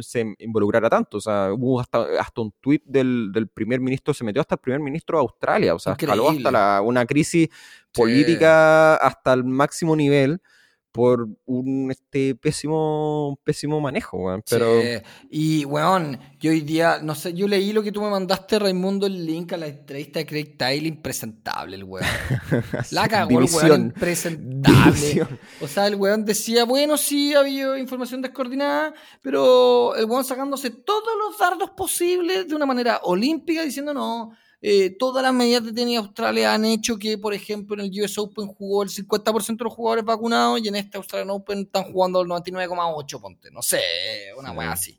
se involucrara tanto. O sea, hubo hasta, hasta un tuit del, del, primer ministro, se metió hasta el primer ministro de Australia, o sea, escaló hasta la, una crisis política hasta el máximo nivel por un este pésimo pésimo manejo, weón. Pero... Y, weón, yo hoy día, no sé, yo leí lo que tú me mandaste, Raimundo, el link a la entrevista de Craig Tile, impresentable el weón. [laughs] La cagó el weón, impresentable. O sea, el weón decía, bueno, sí, había información descoordinada, pero el weón sacándose todos los dardos posibles de una manera olímpica, diciendo, no, eh, todas las medidas de tenis Australia han hecho que, por ejemplo, en el US Open jugó el 50% de los jugadores vacunados y en este Australian Open están jugando el 99,8, ponte. No sé, una weá así.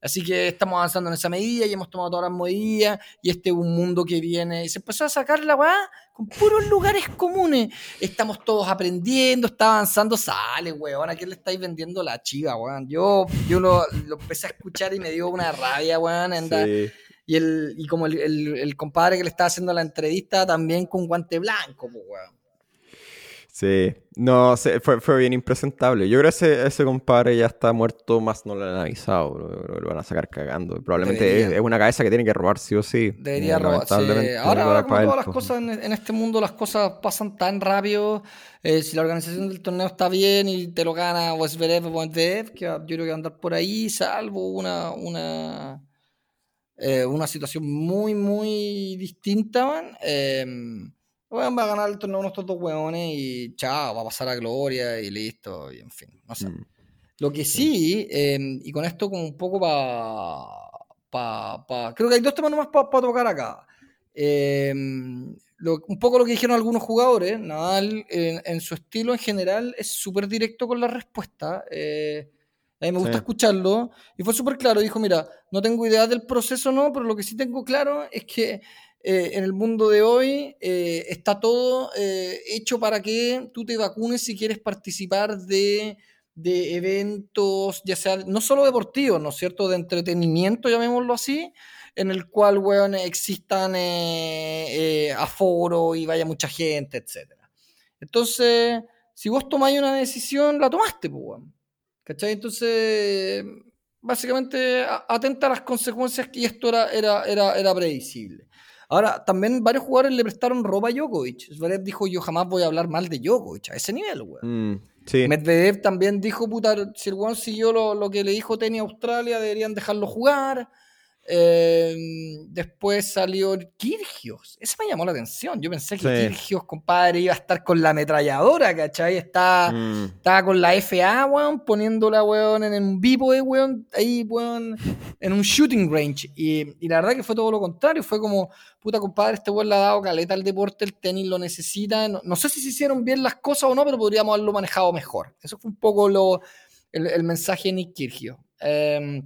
Así que estamos avanzando en esa medida y hemos tomado todas las medidas y este es un mundo que viene y se empezó a sacar la weá con puros lugares comunes. Estamos todos aprendiendo, está avanzando, sale, weón, ¿a quién le estáis vendiendo la chiva, weón? Yo, yo lo, empecé a escuchar y me dio una rabia, weón, sí y, el, y como el, el, compadre que le estaba haciendo la entrevista también con guante blanco, pues, weón. Sí, no, fue, fue, bien impresentable. Yo creo que ese, ese compadre ya está muerto, más no lo han avisado, lo, van a sacar cagando. Probablemente es, una cabeza que tiene que robar sí o sí. Debería robar. Ahora, como todas las cosas en, este mundo, las cosas pasan tan rápido. Eh, si la organización del torneo está bien y te lo gana Westverev o que yo creo que va a andar por ahí, salvo una, una eh, una situación muy, muy distinta, man. Eh, va a ganar el torneo unos estos dos weones y chao, va a pasar a gloria y listo, y en fin, no sé. Mm. Lo que sí, em, y con esto como un poco para... Pa, pa, creo que hay dos temas nomás para tocar acá. Em, un poco lo que dijeron algunos jugadores, Nadal en, en su estilo en general es súper directo con la respuesta. Eh, a mí me gusta escucharlo. Y fue súper claro. Dijo, mira, no tengo idea del proceso, no, pero lo que sí tengo claro es que eh, en el mundo de hoy eh, está todo eh, hecho para que tú te vacunes si quieres participar de, de, eventos, ya sea no solo deportivos, ¿no es cierto?, de entretenimiento, llamémoslo así, en el cual, weón, existan aforo y vaya mucha gente, etc. Entonces, si vos tomáis una decisión, la tomaste, pues, weón. ¿Cachai? Entonces, básicamente atenta a las consecuencias y esto era, era, era, era previsible. Ahora, también varios jugadores le prestaron ropa a Djokovic. Zverev dijo, yo jamás voy a hablar mal de Djokovic, a ese nivel, weón. Mm. Medvedev también dijo, puta, si el weón siguió lo, lo, que le dijo Tenny a Australia, deberían dejarlo jugar. Em, después salió Kirgios. Eso me llamó la atención. Yo pensé que Kirgios, compadre, iba a estar con la ametralladora, ¿cachai? Está, mm. Estaba con la FA, weón, poniéndola, weón, en un vivo, weón, ahí, weón, en un shooting range. Y, la verdad que fue todo lo contrario. Fue como, puta, compadre, este weón le ha dado caleta al deporte, el tenis lo necesita. No, sé si se hicieron bien las cosas o no, pero podríamos haberlo manejado mejor. Eso fue un poco lo, el, mensaje de Nick Kirgios. Em,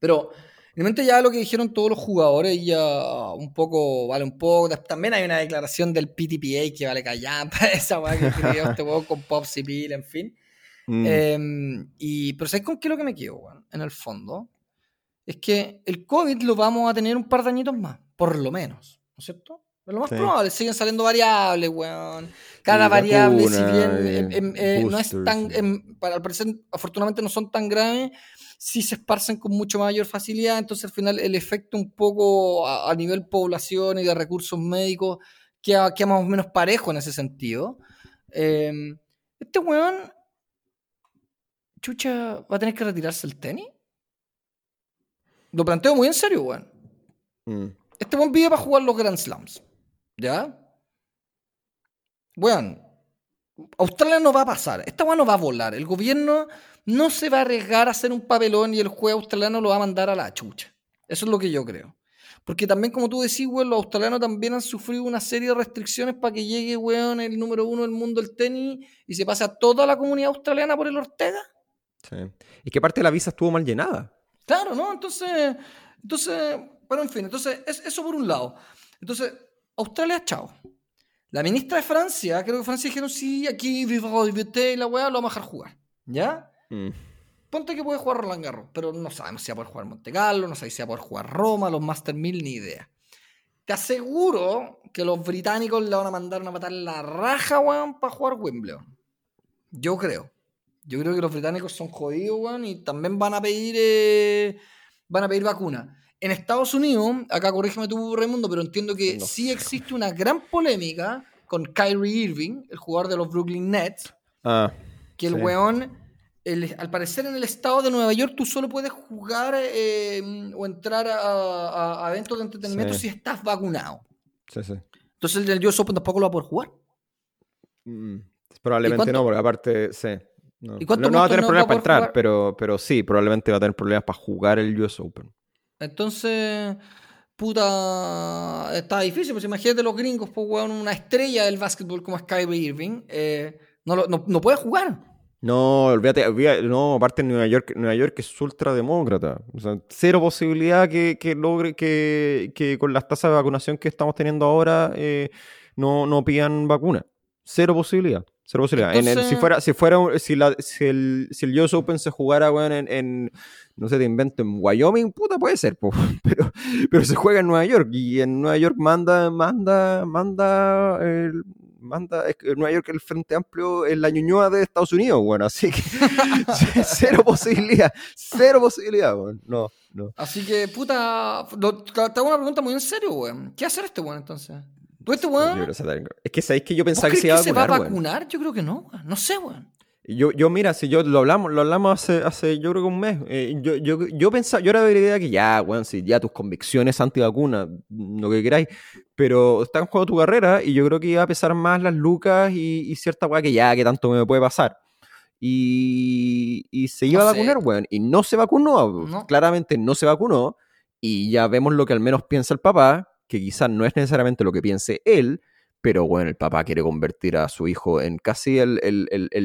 pero Realmente ya lo que dijeron todos los jugadores ya un poco, vale un poco. También hay una declaración del PTPA que vale callampa, [laughs] esa weá que escribió [laughs] este juego con Pop Civil, en fin. Mm. Em, y, pero ¿sabes con qué es lo que me quedo, weón? En el fondo, es que el COVID lo vamos a tener un par de añitos más, por lo menos, ¿no es cierto? Es lo más probable, siguen saliendo variables, weón. Cada variable, si bien em, em, eh, no es tan, para el parecer, afortunadamente no son tan graves, si se esparcen con mucho mayor facilidad, entonces al final el efecto un poco a, nivel población y de recursos médicos queda, más o menos parejo en ese sentido. Em, este weón, chucha, va a tener que retirarse el tenis. Lo planteo muy en serio, weón. Mm. Este weón vive para jugar los Grand Slams. ¿Ya? Weón, Australia no va a pasar. Esta weón no va a volar. El gobierno no se va a arriesgar a hacer un papelón y el juego australiano lo va a mandar a la chucha. Eso es lo que yo creo. Porque también, como tú decís, weón, los australianos también han sufrido una serie de restricciones para que llegue, weón, el número uno del mundo del tenis y se pase a toda la comunidad australiana por el Ortega. Sí. ¿Y qué parte de la visa estuvo mal llenada? Claro, ¿no? Entonces, entonces, bueno, en fin, entonces, eso por un lado. Entonces, Australia, chao. La ministra de Francia, creo que Francia dijeron, sí, aquí, y la weá, lo vamos a dejar jugar. ¿Ya? Mm. Ponte que puede jugar Roland Garros, pero no sabemos si va a poder jugar Monte Carlo, no sabemos si va a poder jugar Roma, los Master 1000, ni idea. Te aseguro que los británicos le van a mandar una patada en la raja, weón, para jugar Wimbledon. Yo creo. Yo creo que los británicos son jodidos, weón, y también van a pedir eh, van a pedir vacuna. En Estados Unidos, acá corrígeme tú, Raimundo, pero entiendo que sí existe una gran polémica con Kyrie Irving, el jugador de los Brooklyn Nets, ah, que el weón al parecer en el estado de Nueva York tú solo puedes jugar eh, o entrar a, eventos de entretenimiento si estás vacunado. Sí, sí. Entonces el US Open tampoco lo va a poder jugar. Mm, probablemente no, porque aparte, sí. No, va a tener problemas para entrar, pero, pero sí, probablemente va a tener problemas para jugar el US Open. Entonces, puta, está difícil, pues imagínate los gringos, pues, una estrella del básquetbol como Kyrie Irving, eh, no, no, no puede jugar. No, olvídate, no, aparte Nueva York, Nueva York es ultrademócrata. O sea, cero posibilidad que, logre que, que, con las tasas de vacunación que estamos teniendo ahora eh, no, no pidan vacuna. Cero posibilidad. Cero posibilidad. si fuera, si fuera, si, la, si el, si el US Open se jugara, bueno, en, en, no sé, te invento, en Wyoming, puta, puede ser, [laughs] pero, pero se juega en Nueva York y en Nueva York manda, manda, manda el, manda Nueva York el Frente Amplio en la Ñuñoa de Estados Unidos, bueno, así que [laughs] [laughs] cero posibilidad, cero posibilidad, bueno, no, no. Así que, puta, te hago una pregunta muy en serio, weón. ¿Qué hacer este weón entonces? ¿Tú este weón? Es que sabéis que yo pensaba que se iba a vacunar, se va a vacunar? Yo creo que no, weón. No sé, weón. Yo, yo, mira, si yo lo hablamos, lo hablamos hace, hace yo creo que un mes. Eh, yo, yo, yo pensaba, yo era de la idea que ya, weón, si ya tus convicciones antivacunas, lo que queráis, pero está en juego tu carrera y yo creo que iba a pesar más las lucas y, cierta weá que ya, que tanto me puede pasar. Y, y se iba a vacunar, weón, y no se vacunó, claramente no se vacunó, y ya vemos lo que al menos piensa el papá, que quizás no es necesariamente lo que piense él, pero bueno, el papá quiere convertir a su hijo en casi el,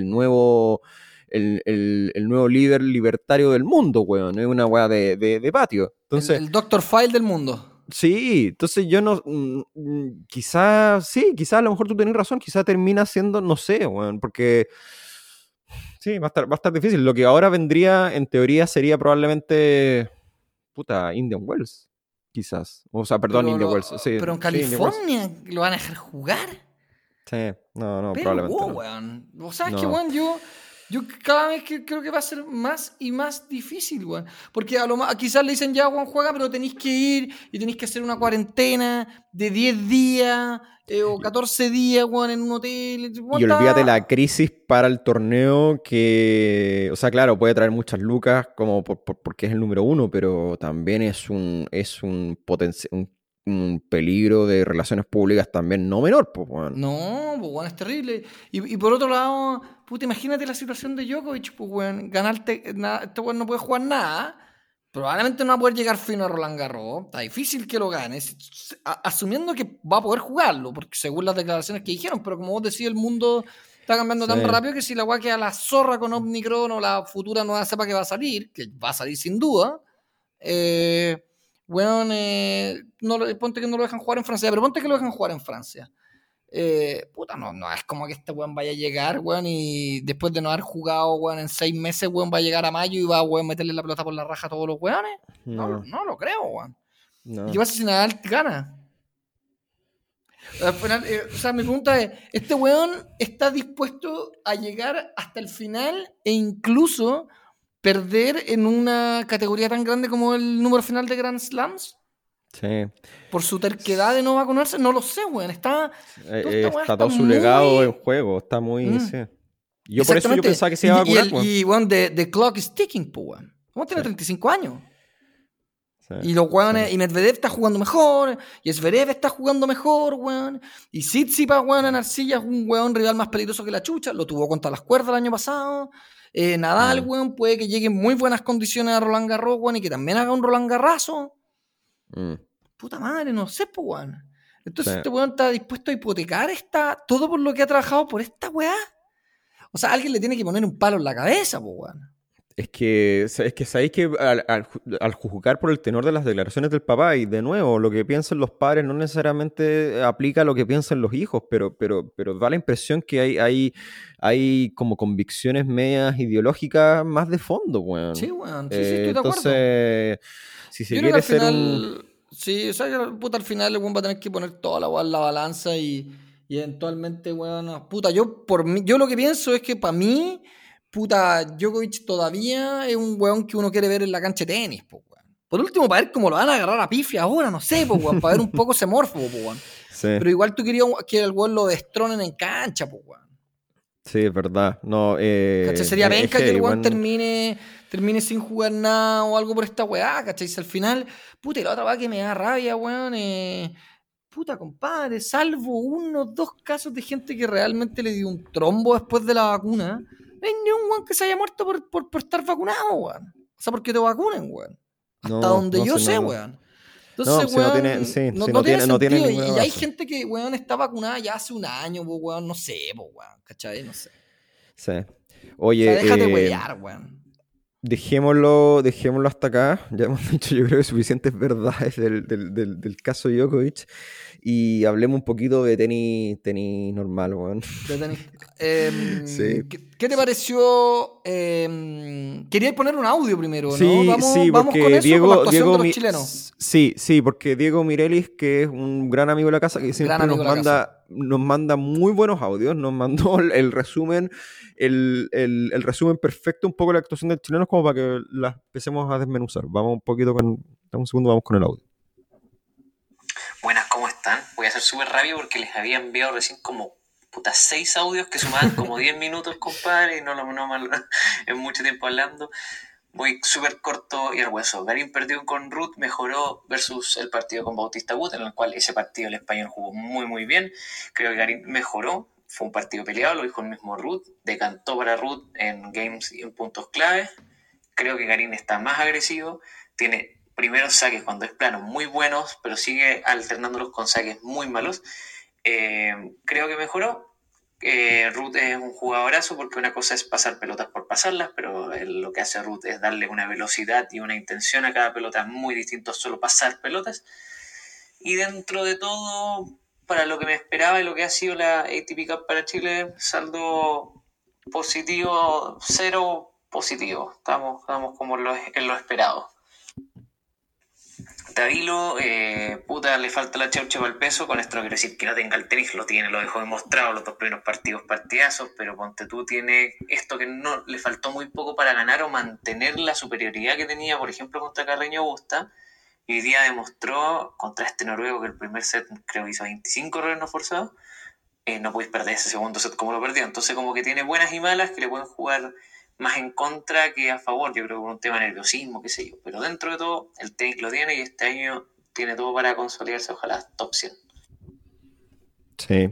nuevo... El, nuevo líder libertario del mundo, weón. Es una weá de, patio. Entonces, el, Doctor File del mundo. Sí, entonces yo no. Mm, mm, quizás, sí, quizás a lo mejor tú tenés razón. Quizás termina siendo, no sé, weón, porque. Sí, va a, estar, va a estar difícil. Lo que ahora vendría, en teoría, sería probablemente. Puta, Indian Wells quizás. O sea, perdón, India Wells. Sí, pero en California lo van a dejar jugar. Sí, no, no, pero, probablemente. Wow, no. O sea, es que, weón, yo, Yo cada vez que creo que va a ser más y más difícil, weón. Porque a lo más, quizás le dicen ya, Juan, juega, pero tenéis que ir y tenéis que hacer una cuarentena de 10 días eh, o 14 días, weón, en un hotel. Y olvídate la crisis para el torneo que, o sea, claro, puede traer muchas lucas como porque es el número uno, pero también es un, es un, un un peligro de relaciones públicas también no menor, pues, weón. No, pues, weón, es terrible. Y, por otro lado, puta, imagínate la situación de Djokovic, pues, weón, ganarte, este weón no puede jugar nada, probablemente no va a poder llegar fino a Roland Garros, está difícil que lo gane, asumiendo que va a poder jugarlo, porque según las declaraciones que dijeron, pero como vos decís, el mundo está cambiando tan rápido que si la weá queda la zorra con Omnicron o la futura nueva cepa que va a salir, que va a salir sin duda, eh weón, eh, no ponte que no lo dejan jugar en Francia, pero ponte que lo dejan jugar en Francia. Eh, puta, no, no es como que este weón vaya a llegar, weón, y después de no haber jugado, weón, en seis meses, weón, va a llegar a mayo y va a weón, meterle la pelota por la raja a todos los weones. No, no, lo creo, weón. ¿Y qué pasa si Nadal gana? Eh, o sea, mi pregunta es, ¿este weón está dispuesto a llegar hasta el final e incluso perder en una categoría tan grande como el número final de Grand Slams? Sí. Por su terquedad de no vacunarse, no lo sé, weón. Está, eh, está todo su legado en juego, está muy. Mm. Yo por eso yo pensaba que se iba a vacunar. Y, y weón, the, clock is ticking, pues, weón. ¿Cómo tiene 35 años? Y los weones, y Medvedev está jugando mejor, y Zverev está jugando mejor, weón. Y Tsitsipas, weón, en Arcilla es un weón rival más peligroso que la chucha, lo tuvo contra las cuerdas el año pasado. Eh, Nadal, mm. weón, puede que llegue en muy buenas condiciones a Roland Garros, weón, y que también haga un Roland Garrazo. Mm. Puta madre, no sé, pues, weón. Entonces este weón está dispuesto a hipotecar esta, todo por lo que ha trabajado por esta weá. O sea, alguien le tiene que poner un palo en la cabeza, pues, weón. Es que, es que sabéis que al, juzgar por el tenor de las declaraciones del papá, y de nuevo, lo que piensan los padres no necesariamente aplica a lo que piensan los hijos, pero, pero, pero da la impresión que hay, hay, hay como convicciones medias ideológicas más de fondo, weón. Sí, weón, sí, sí, estoy de acuerdo. Entonces, si se quiere ser un... Sí, o sea, puta, al final el weón va a tener que poner toda la la balanza y, y eventualmente, weón, puta, yo, por mí, yo lo que pienso es que para mí puta, Djokovic todavía es un weón que uno quiere ver en la cancha de tenis, po, weón. Por último, para ver cómo lo van a agarrar a pifia ahora, no sé, po, weón, para ver un poco ese morfo, po, weón. Pero igual tú querías que el weón lo destronen en cancha, po, weón. Sí, es verdad. No, eh, Sería venga que, el weón termine, termine sin jugar nada o algo por esta weá, ¿cachai? Si al final, puta, y la otra weá que me da rabia, weón, eh, puta compadre, salvo uno dos casos de gente que realmente le dio un trombo después de la vacuna, no hay ni un weón que se haya muerto por, por, por estar vacunado, weón. O sea, porque te vacunen, weón. Hasta donde yo sé, weón. Entonces, weón, no, tiene, sí, no, tiene, tiene y, y, hay gente que, weón, está vacunada ya hace un año, weón, no sé, weón, ¿cachai? No sé. Sí. Oye. O sea, déjate eh, weón. Dejémoslo, dejémoslo hasta acá. Ya hemos [laughs] dicho, yo creo que suficientes verdades del, del, del, del caso Djokovic. Y hablemos un poquito de tenis, tenis normal, weón. De tenis. [laughs] Em, ¿qué, te pareció? Eh, quería poner un audio primero, ¿no? Sí, vamos, sí, vamos con eso, Diego, con la Diego de los chilenos. Sí, sí, porque Diego Mirelis, que es un gran amigo de la casa, que siempre nos manda, nos manda muy buenos audios, nos mandó [laughs] el, resumen, el, el, el, resumen perfecto un poco de la actuación de chilenos, como para que la empecemos a desmenuzar. Vamos un poquito con, un segundo, vamos con el audio. Buenas, ¿cómo están? Voy a ser súper rápido porque les había enviado recién como puta seis audios que sumaban como 10 minutos, compadre, y no lo no mal, [laughs] en mucho tiempo hablando. Voy súper corto y al hueso. Garín perdió con Ruth, mejoró versus el partido con Bautista Wood, en el cual ese partido el español jugó muy muy bien. Creo que Garín mejoró, fue un partido peleado, lo dijo el mismo Ruth, decantó para Ruth en games y en puntos clave. Creo que Garín está más agresivo, tiene primeros saques cuando es plano muy buenos, pero sigue alternándolos con saques muy malos. Eh, creo que mejoró. Eh, Ruth es un jugadorazo porque una cosa es pasar pelotas por pasarlas, pero lo que hace Ruth es darle una velocidad y una intención a cada pelota muy distinto a solo pasar pelotas. Y dentro de todo, para lo que me esperaba y lo que ha sido la ATP Cup para Chile, saldo positivo, cero positivo. Estamos, estamos como en lo esperado. Tabilo, eh, puta, le falta la chaucha para el peso. Con esto no quiero decir que no tenga el tenis, lo tiene, lo dejó demostrado los dos primeros partidos partidazos, pero ponte tú tiene esto que no le faltó muy poco para ganar o mantener la superioridad que tenía, por ejemplo, contra Carreño Busta. Y hoy día demostró contra este noruego que el primer set creo que hizo 25 errores no forzados. Eh, no puedes perder ese segundo set como lo perdió. Entonces, como que tiene buenas y malas que le pueden jugar más en contra que a favor, yo creo que por un tema de nerviosismo, qué sé yo. Pero dentro de todo, el tenis lo tiene y este año tiene todo para consolidarse, ojalá top 100. Sí.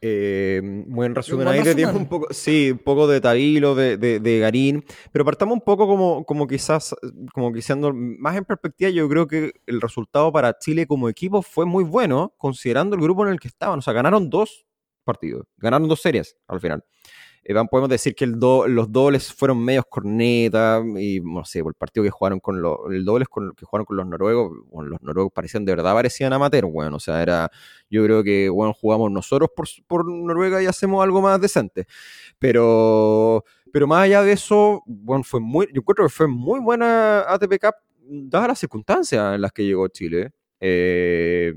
Eh, buen resumen ahí de tiempo un poco, sí, un poco de Tabilo, de, de, Garín, pero partamos un poco como, como quizás, como quizás más en perspectiva, yo creo que el resultado para Chile como equipo fue muy bueno, considerando el grupo en el que estaban, o sea, ganaron dos partidos, ganaron dos series al final. Eh, podemos decir que los dobles fueron medios cornetas y no sé, el partido que jugaron con los, dobles con, que jugaron con los noruegos, bueno, los noruegos parecían de verdad parecían amateur, bueno, o sea, era, yo creo que, bueno, jugamos nosotros por, por Noruega y hacemos algo más decente, pero, pero más allá de eso, bueno, fue muy, yo encuentro que fue muy buena ATP Cup dadas las circunstancias en las que llegó Chile. Eh,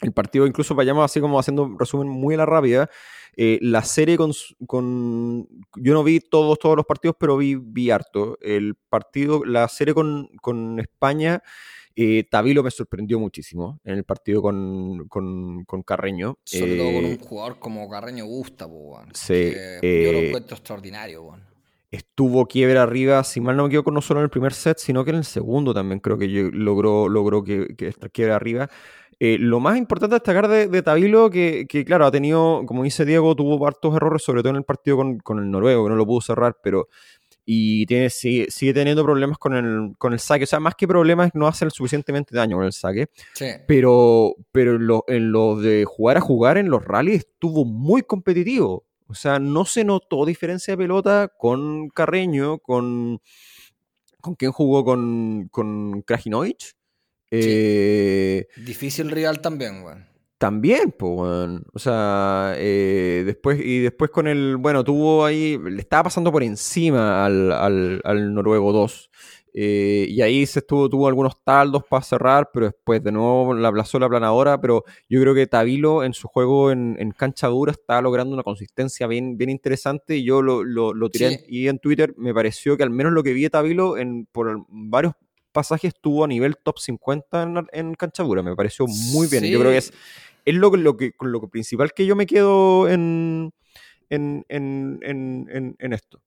el partido incluso vayamos así como haciendo un resumen muy a la rápida. Eh, la serie con, con, Yo no vi todos, todos los partidos, pero vi, vi harto. El partido, la serie con, con España, eh, Tabilo me sorprendió muchísimo en el partido con, con, con Carreño. Sobre todo con un eh, jugador como Carreño gusta, Sí. yo lo encuentro extraordinario, Estuvo quiebra arriba, si mal no me equivoco, no solo en el primer set, sino que en el segundo también creo que logró, logró que, que quiebra arriba. Eh, lo más importante destacar de, de Tabilo, que, que, claro, ha tenido, como dice Diego, tuvo hartos errores, sobre todo en el partido con, con el noruego, que no lo pudo cerrar, pero y tiene, sigue, sigue, teniendo problemas con el, con el saque. O sea, más que problemas, no hace suficientemente daño con el saque. Sí. Pero, pero en, lo, en lo de jugar a jugar en los rallies estuvo muy competitivo. O sea, no se notó diferencia de pelota con Carreño, con. ¿Con quién jugó? Con, con Krajinovic. Eh, Difícil rival también, weón. También, pues, weón. O sea, eh, después, y después con el, bueno, tuvo ahí, le estaba pasando por encima al, al, noruego 2. Eh, y ahí se estuvo, tuvo algunos taldos para cerrar, pero después de nuevo la aplazó la planadora. Pero yo creo que Tabilo en su juego en, cancha dura está logrando una consistencia bien, bien interesante. Y yo lo, lo, tiré y en Twitter. Me pareció que al menos lo que vi de Tabilo en, por varios pasaje estuvo a nivel top 50 en, en canchadura. Me pareció muy bien. Yo creo que es, es lo, lo, que, lo principal que yo me quedo en, en, en esto.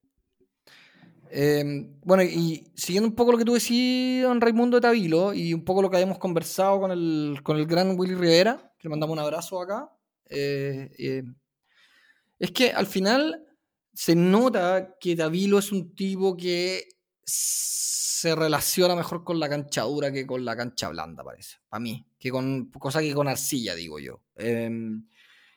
Em, bueno, y siguiendo un poco lo que tú decías, don Raimundo de Tavilo, y un poco lo que habíamos conversado con el, con el gran Willy Rivera, que le mandamos un abrazo acá, eh, eh, es que al final se nota que Tavilo es un tipo que se relaciona mejor con la cancha dura que con la cancha blanda, parece. Para mí. Que con, cosa que con arcilla, digo yo. Em,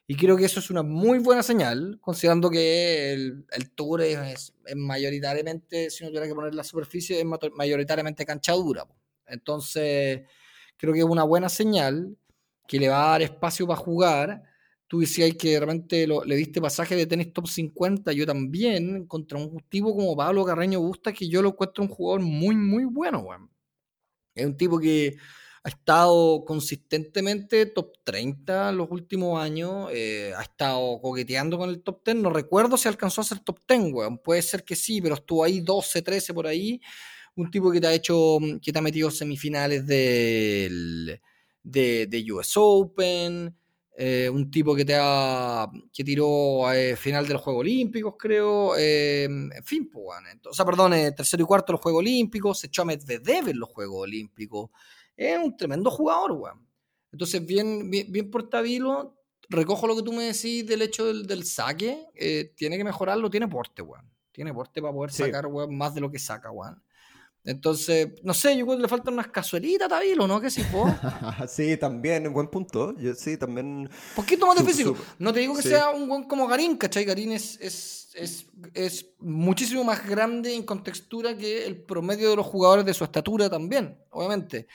y creo que eso es una muy buena señal, considerando que el, tour es, mayoritariamente, si no tuviera que poner la superficie, es mayoritariamente cancha dura. Entonces, creo que es una buena señal que le va a dar espacio para jugar tú decías que de repente le diste pasaje de tenis top 50, yo también, contra un tipo como Pablo Carreño Busta, que yo lo encuentro un jugador muy, muy bueno, weón. Es un tipo que ha estado consistentemente top 30 en los últimos años, eh, ha estado coqueteando con el top 10, no recuerdo si alcanzó a ser top 10, weón, puede ser que sí, pero estuvo ahí 12, 13 por ahí, un tipo que te ha hecho, que te ha metido semifinales del, de, de US Open, eh, un tipo que te ha, que tiró eh, final de los Juegos Olímpicos, creo, eh, en fin, pues, bueno, o sea, perdón, tercero y cuarto de los Juegos Olímpicos, se echó a Medvedev en los Juegos Olímpicos, es un tremendo jugador, weón. Entonces, bien, bien, bien por Tabilo, recojo lo que tú me decís del hecho del, saque, tiene que mejorarlo, tiene porte, weón. Tiene porte para poder sacar, weón, más de lo que saca, weón. Entonces, no sé, yo creo que le faltan unas cazuelitas, Tabilo, ¿no? ¿Qué si [laughs] sí, también, buen punto. Yo sí, también. Poquito más difícil. No te digo que sea un buen como Garín, ¿cachai? Garín es, es, es, es, muchísimo más grande en contextura que el promedio de los jugadores de su estatura también, obviamente.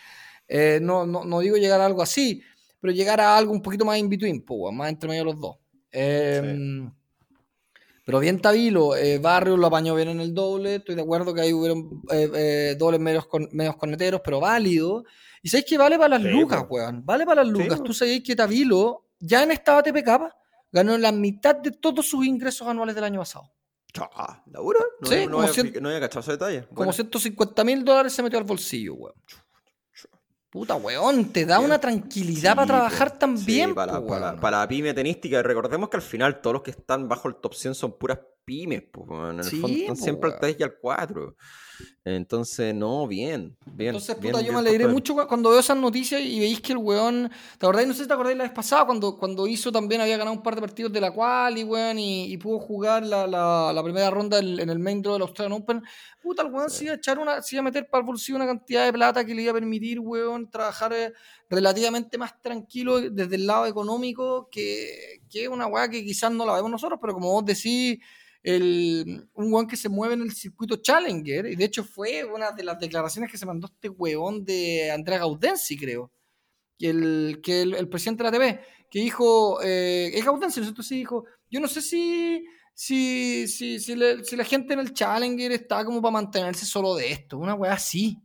Eh, no, no, no, digo llegar a algo así, pero llegar a algo un poquito más in between, más entre medio de los dos. Eh, Pero bien Tabilo, eh, Barrio lo apañó bien en el doble, estoy de acuerdo que ahí hubieron eh, eh, dobles medios, con, medios corneteros, pero válido. Y sabéis que vale para las lucas, weón. Vale para las lucas. Tú sabéis que Tabilo, ya en esta ATP ganó la mitad de todos sus ingresos anuales del año pasado. Ah, ¿Laburo? No, sí, no, no, había, cachado ese detalle. Como 150 mil dólares se metió al bolsillo, weón. Puta, weón, te da una tranquilidad para trabajar también. Sí, para, para, la pyme tenística. Recordemos que al final todos los que están bajo el top 100 son puras pymes, pues, en el fondo están siempre al 3 y al 4. Entonces, no, bien, bien. Entonces, puta, yo me alegré mucho cuando veo esas noticias y veis que el weón. ¿Te acordáis? No sé si te acordáis la vez pasada, cuando, cuando hizo también, había ganado un par de partidos de la cual y weón, y, pudo jugar la, la, primera ronda en, el main draw del Australian Open. Puta, el weón se iba a echar una, se iba a meter para el bolsillo una cantidad de plata que le iba a permitir, weón, trabajar eh, relativamente más tranquilo desde el lado económico, que, que una weá que quizás no la vemos nosotros, pero como vos decís el, un weón que se mueve en el circuito Challenger, y de hecho fue una de las declaraciones que se mandó este weón de Andrea Gaudensi, creo, que el, que el, presidente de la TV, que dijo, eh, es Gaudensi, entonces dijo, yo no sé si, si, si, si, la gente en el Challenger está como para mantenerse solo de esto, una weá así.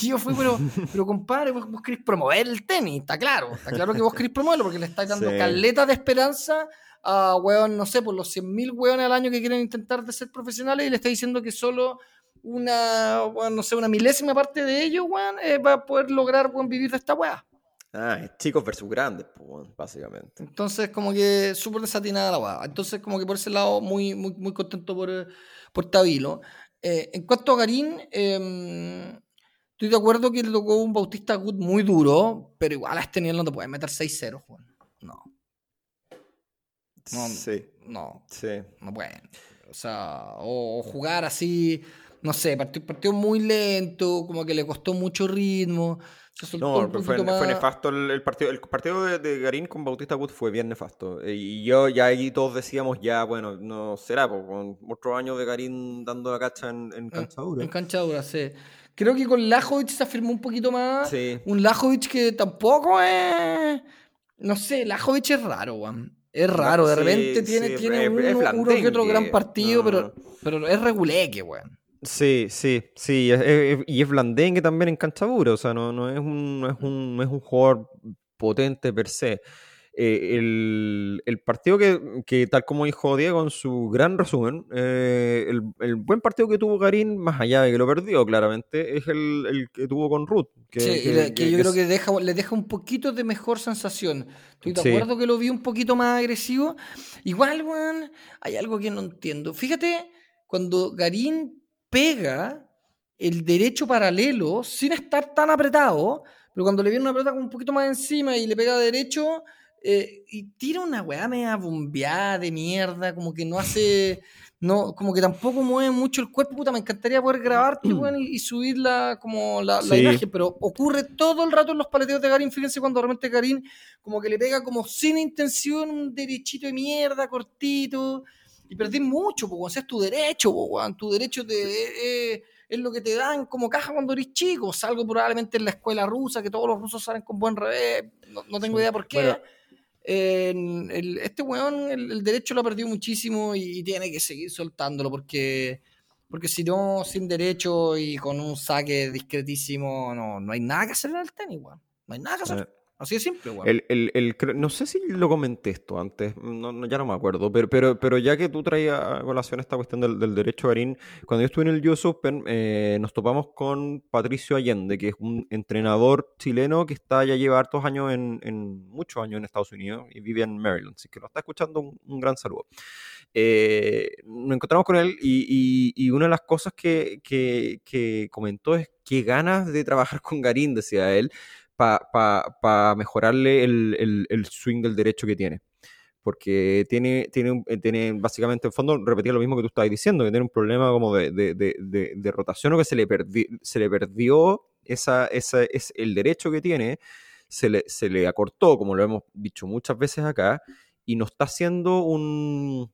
Y yo fui, pero, [laughs] pero compadre, vos, querés promover el tenis, está claro, está claro que vos [laughs] querés promoverlo porque le estáis dando caleta de esperanza a, weón, no sé, por los 100.000 weones al año que quieren intentar de ser profesionales y le está diciendo que solo una, no sé, una milésima parte de ellos, weón, eh, va a poder lograr, weón, vivir de esta weá. Ah, chicos versus grandes, pues, básicamente. Entonces, como que súper desatinada la weá. Entonces, como que por ese lado, muy, muy, muy contento por, por Tabilo. Eh, en cuanto a Garín, em, estoy de acuerdo que le tocó un Bautista Good muy duro, pero igual a este nivel no te puedes meter 6-0, Juan. No. No, sí. No. Sí. No pueden. O sea, o jugar así, no sé, partió, partió muy lento, como que le costó mucho ritmo. no, fue, nefasto el, partido. El partido de, Garín con Bautista Wood fue bien nefasto. Y yo ya ahí todos decíamos, ya, bueno, no será, con otro año de Garín dando la cacha en, en canchadura. En canchadura, sí. Creo que con Lajovic se afirmó un poquito más. Sí. Un Lajovic que tampoco es. No sé, Lajovic es raro, weón. Es raro, de repente tiene, tiene uno, que otro gran partido, pero, pero es reguleque, weón. Sí, sí, sí, y es blandengue también en cancha o sea, no, no, es un, no, es un, no es un jugador potente per se. Eh, el, partido que, tal como dijo Diego en su gran resumen, eh, el, buen partido que tuvo Garín, más allá de que lo perdió claramente, es el, que tuvo con Ruth. Que, sí, que, yo creo que deja, le deja un poquito de mejor sensación. Estoy de acuerdo que lo vi un poquito más agresivo. Igual, Juan, hay algo que no entiendo. Fíjate, cuando Garín pega el derecho paralelo sin estar tan apretado, pero cuando le viene una pelota un poquito más encima y le pega derecho, eh, y tira una weá media bombeada de mierda, como que no hace, no, como que tampoco mueve mucho el cuerpo, puta, me encantaría poder grabarte, weón, y, subirla como la, imagen, pero ocurre todo el rato en los paleteos de Garín, fíjense cuando realmente Garín como que le pega como sin intención un derechito de mierda, cortito, y perdí mucho, porque es tu derecho, weón, tu derecho de... Eh, eh, es lo que te dan como caja cuando eres chico. Salgo probablemente en la escuela rusa, que todos los rusos salen con buen revés. No, tengo idea por qué este weón el, derecho lo ha perdido muchísimo y, tiene que seguir soltándolo porque, porque si no, sin derecho y con un saque discretísimo, no, no hay nada que hacer en el tenis, weón. No hay nada que hacer. Así de simple, el, no sé si lo comenté esto antes, no, ya no me acuerdo, pero, pero, pero ya que tú traías a colación esta cuestión del, derecho a cuando yo estuve en el US Open eh, nos topamos con Patricio Allende, que es un entrenador chileno que está ya lleva hartos años en, muchos años en Estados Unidos y vive en Maryland, así que lo está escuchando, un, gran saludo. Eh, nos encontramos con él y, una de las cosas que, que comentó es que ganas de trabajar con Garín, decía él, para mejorarle el, swing del derecho que tiene. Porque tiene, tiene, eh, tiene básicamente, en fondo, repetía lo mismo que tú estabas diciendo, que tiene un problema como de, rotación o que se le, se le perdió esa, esa, es el derecho que tiene, se le, se le acortó, como lo hemos dicho muchas veces acá, y no está haciendo un,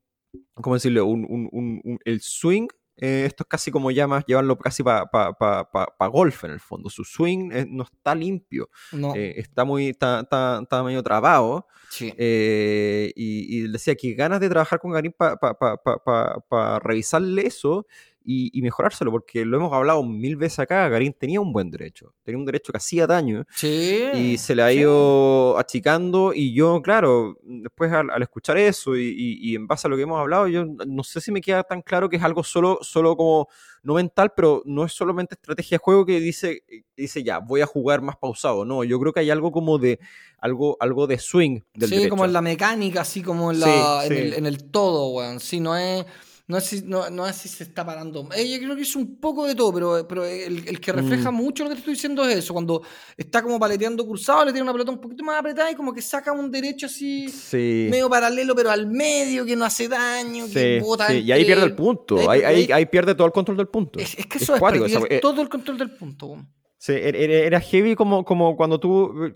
¿cómo decirlo? Un, un, el swing Eh, esto es casi como llamas, llevarlo casi para pa, pa, golf en el fondo. Su swing eh, no está limpio. Eh, está muy, está, está, medio trabado. Sí. y, y, decía que ganas de trabajar con Garín para revisarle eso y, mejorárselo, porque lo hemos hablado mil veces acá, Garín tenía un buen derecho, tenía un derecho que hacía daño y se le ha ido achicando y yo, claro, después al, escuchar eso y, en base a lo que hemos hablado, yo no sé si me queda tan claro que es algo solo, solo como no mental, pero no es solamente estrategia de juego que dice, dice ya, voy a jugar más pausado, no, yo creo que hay algo como de algo, algo de swing del Sí, como en la mecánica, así como en, la, en, el, en el todo, weón, sí, no es no es si, no, no es si se está parando. Ella creo que es un poco de todo, pero, pero el, que refleja mm. mucho lo que te estoy diciendo es eso. Cuando está como paleteando cruzado, le tiene una pelota un poquito más apretada y como que saca un derecho así medio paralelo, pero al medio, que no hace daño, que bota Y ahí pierde el punto. Ahí, ahí, ahí, pierde todo el control del punto. Es, que eso es, eh, todo el control del punto. Sí, er, er, era heavy como, como cuando tú,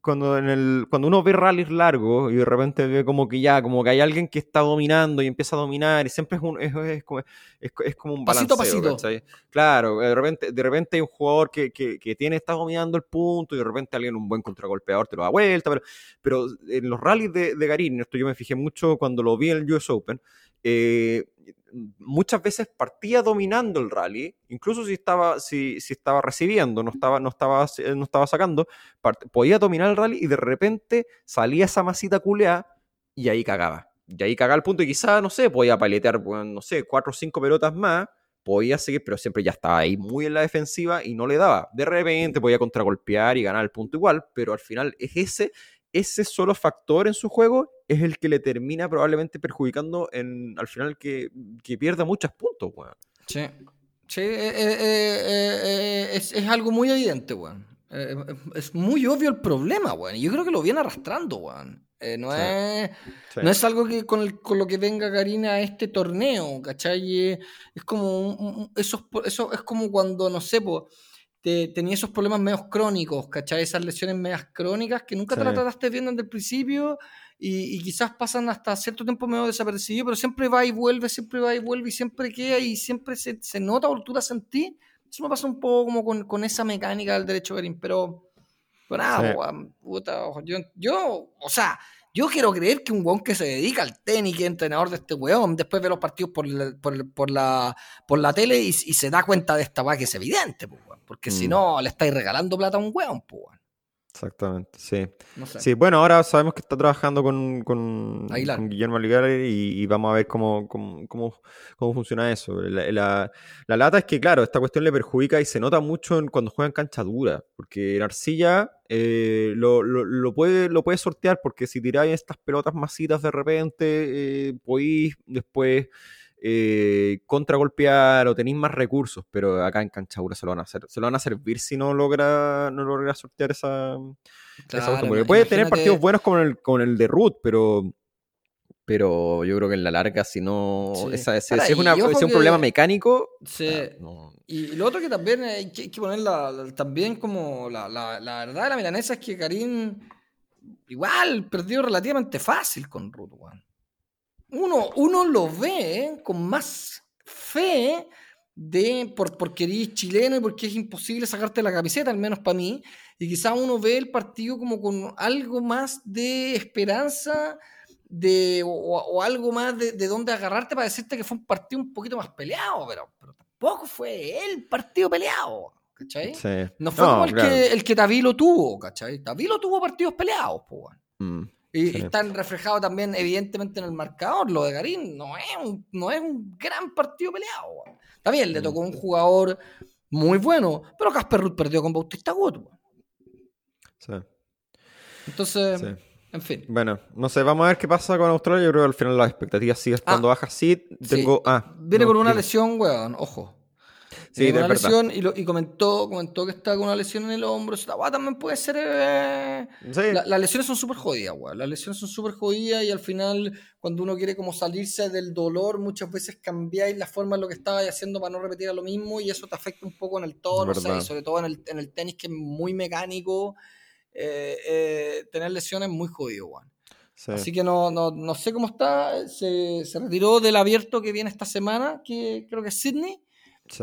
cuando, en el, cuando uno ve rallies largos y de repente ve como que ya, como que hay alguien que está dominando y empieza a dominar y siempre es, un, es, es, como, es, como un balanceo, pasito pasito. Claro, de repente, de repente hay un jugador que, que, que, tiene, está dominando el punto y de repente alguien, un buen contragolpeador, te lo da vuelta, pero, pero en los rallies de, de Garín, esto yo me fijé mucho cuando lo vi en el US Open, eh, muchas veces partía dominando el rally, incluso si estaba, si, si estaba recibiendo, no estaba, no estaba, no estaba sacando, podía dominar el rally y de repente salía esa masita culea y ahí cagaba. Y ahí cagaba el punto y quizá, no sé, podía paletear, no sé, cuatro o cinco pelotas más, podía seguir, pero siempre ya estaba ahí muy en la defensiva y no le daba. De repente podía contragolpear y ganar el punto igual, pero al final es ese ese solo factor en su juego es el que le termina probablemente perjudicando en, al final que, que pierda muchos puntos, weón. Sí, sí eh, eh, eh, es, es, algo muy evidente, weón. es muy obvio el problema, weón. Y yo creo que lo viene arrastrando, weón. no, es, no es algo que con, el, con, lo que venga Karina a este torneo, ¿cachai? Es como, eso, eso es como cuando, no sé, pues tenía esos problemas medios crónicos, ¿cachai? Esas lesiones medias crónicas que nunca trataste bien desde el principio y, quizás pasan hasta cierto tiempo medio desapercibido, pero siempre va y vuelve, siempre va y vuelve y siempre queda y siempre se, se nota o tú la sentí. Eso me pasa un poco como con, con esa mecánica del derecho Garín, pero, pero nada, puta, yo, yo, o sea, yo quiero creer que un weón que se dedica al tenis, que es entrenador de este weón, después ve los partidos por la, por, por la, por la tele y, se da cuenta de esta weá que es evidente, pues, porque si mm. no le estáis regalando plata a un weón, pues, Exactamente, sí. Sí, bueno, ahora sabemos que está trabajando con, con, Guillermo Aguilar y, vamos a ver cómo, cómo, cómo, funciona eso. La, la, lata es que, claro, esta cuestión le perjudica y se nota mucho cuando juega en cancha dura, porque en arcilla eh, lo, lo, puede, lo puede sortear, porque si tiráis estas pelotas masitas de repente, eh, podéis después eh, contragolpear o tenéis más recursos, pero acá en Canchadura se lo van a hacer, se lo van a servir si no logra, no logra sortear esa, Porque puede tener partidos buenos como el, con el de Root, pero pero yo creo que en la larga, si no. Esa, es, es, una, un problema mecánico. Sí. Y lo otro que también hay que, poner también como la, la, la, verdad de la milanesa es que Karim igual perdió relativamente fácil con Root, uno, uno lo ve con más fe de por, porque eres chileno y porque es imposible sacarte la camiseta, al menos para mí, y quizá uno ve el partido como con algo más de esperanza de, o, algo más de, de dónde agarrarte para decirte que fue un partido un poquito más peleado, pero, pero tampoco fue el partido peleado. ¿Cachai? No fue como el, que, el que Tavilo tuvo, ¿cachai? Tavilo tuvo partidos peleados, pues. Y, están reflejados también, evidentemente, en el marcador. Lo de Garín no es un, no es un gran partido peleado. También le tocó un jugador muy bueno, pero Casper Ruth perdió con Bautista Gut. Sí. Entonces, en fin. Bueno, no sé, vamos a ver qué pasa con Australia. Yo creo que al final las expectativas siguen estando ah, bajas. Sí, tengo. Ah, Viene con una lesión, weón, ojo. Sí, una lesión y, lo, y, comentó, comentó que está con una lesión en el hombro. también puede ser. Eh, las lesiones son súper jodidas, weón. Las lesiones son súper jodidas y al final, cuando uno quiere como salirse del dolor, muchas veces cambiáis la forma en lo que estabais haciendo para no repetir a lo mismo y eso te afecta un poco en el tono, sobre todo en el, en el, tenis que es muy mecánico. Eh, eh, tener lesiones es muy jodido, weón. Así que no, no, no, sé cómo está. Se, se, retiró del abierto que viene esta semana, que creo que es Sydney.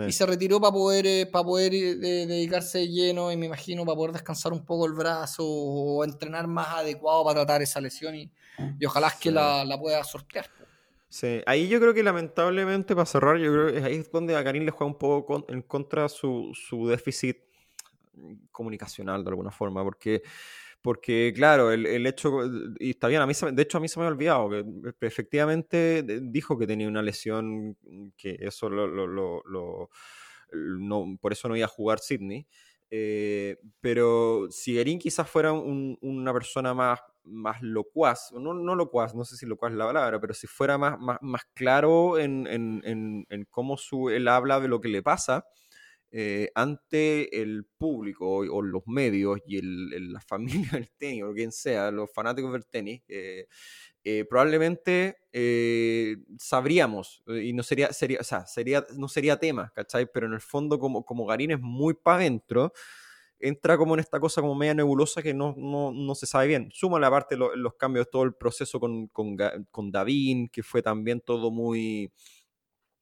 Y se retiró para poder, eh, para poder eh, dedicarse lleno y me imagino para poder descansar un poco el brazo o entrenar más adecuado para tratar esa lesión y, y ojalá es que la, la, pueda sortear. Sí, ahí yo creo que lamentablemente para cerrar, yo creo que ahí es donde a Karim le juega un poco en contra su, su déficit comunicacional de alguna forma, porque porque, claro, el, el, hecho, y está bien, a mí de hecho a mí se me ha olvidado, que efectivamente dijo que tenía una lesión, que eso lo, lo, lo, no, por eso no iba a jugar Sydney. Eh, pero si Erin quizás fuera un, una persona más, más locuaz, no, no locuaz, no sé si locuaz es la palabra, pero si fuera más, más, más claro en, en, en, en cómo su, él habla de lo que le pasa, eh, ante el público o, los medios y el, la [laughs] familia del tenis o quien sea, los fanáticos del tenis, eh, eh, probablemente sabríamos y no sería, sería, o sea, sería, no sería tema, ¿cachai? Pero en el fondo como, como Garín es muy para adentro, entra como en esta cosa como media nebulosa que no, no, no se sabe bien. Suma la parte los cambios, todo el proceso con, con, con Davín, que fue también todo muy,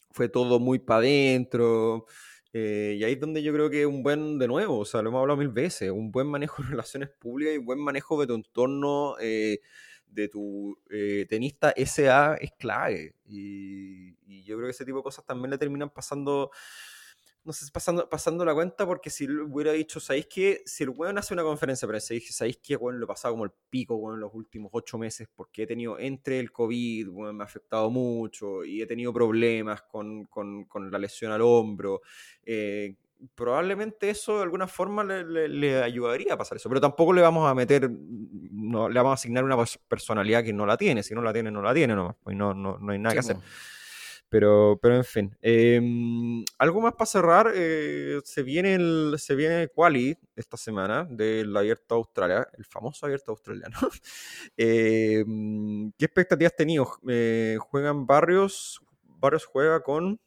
fue todo muy para adentro. Eh, y ahí es donde yo creo que un buen, de nuevo, o sea, lo hemos hablado mil veces, un buen manejo de [laughs] relaciones públicas y un buen manejo de tu entorno, eh, de tu eh, tenista SA es clave. Y, y, yo creo que ese tipo de cosas también le terminan pasando no sé, pasando, pasando la cuenta, porque si hubiera dicho, ¿sabéis que Si el weón hace una conferencia pero se dice, ¿sabéis que weón lo he pasado como el pico, weón, en los últimos ocho meses? Porque he tenido, entre el COVID, weón, me ha afectado mucho y he tenido problemas con, con, con la lesión al hombro. Eh, probablemente eso de alguna forma le, le, ayudaría a pasar eso, pero tampoco le vamos a meter, no, le vamos a asignar una personalidad que no la tiene, si no la tiene, no la tiene, no, pues no, no, no hay nada que hacer. Pero, pero en fin. Em, algo más para cerrar. Eh, se, viene el, se viene Quali esta semana del Abierto Australia, el famoso Abierto Australiano. [laughs] Em, ¿Qué expectativas tenido? Eh, ¿Juegan Barrios? Barrios juega con.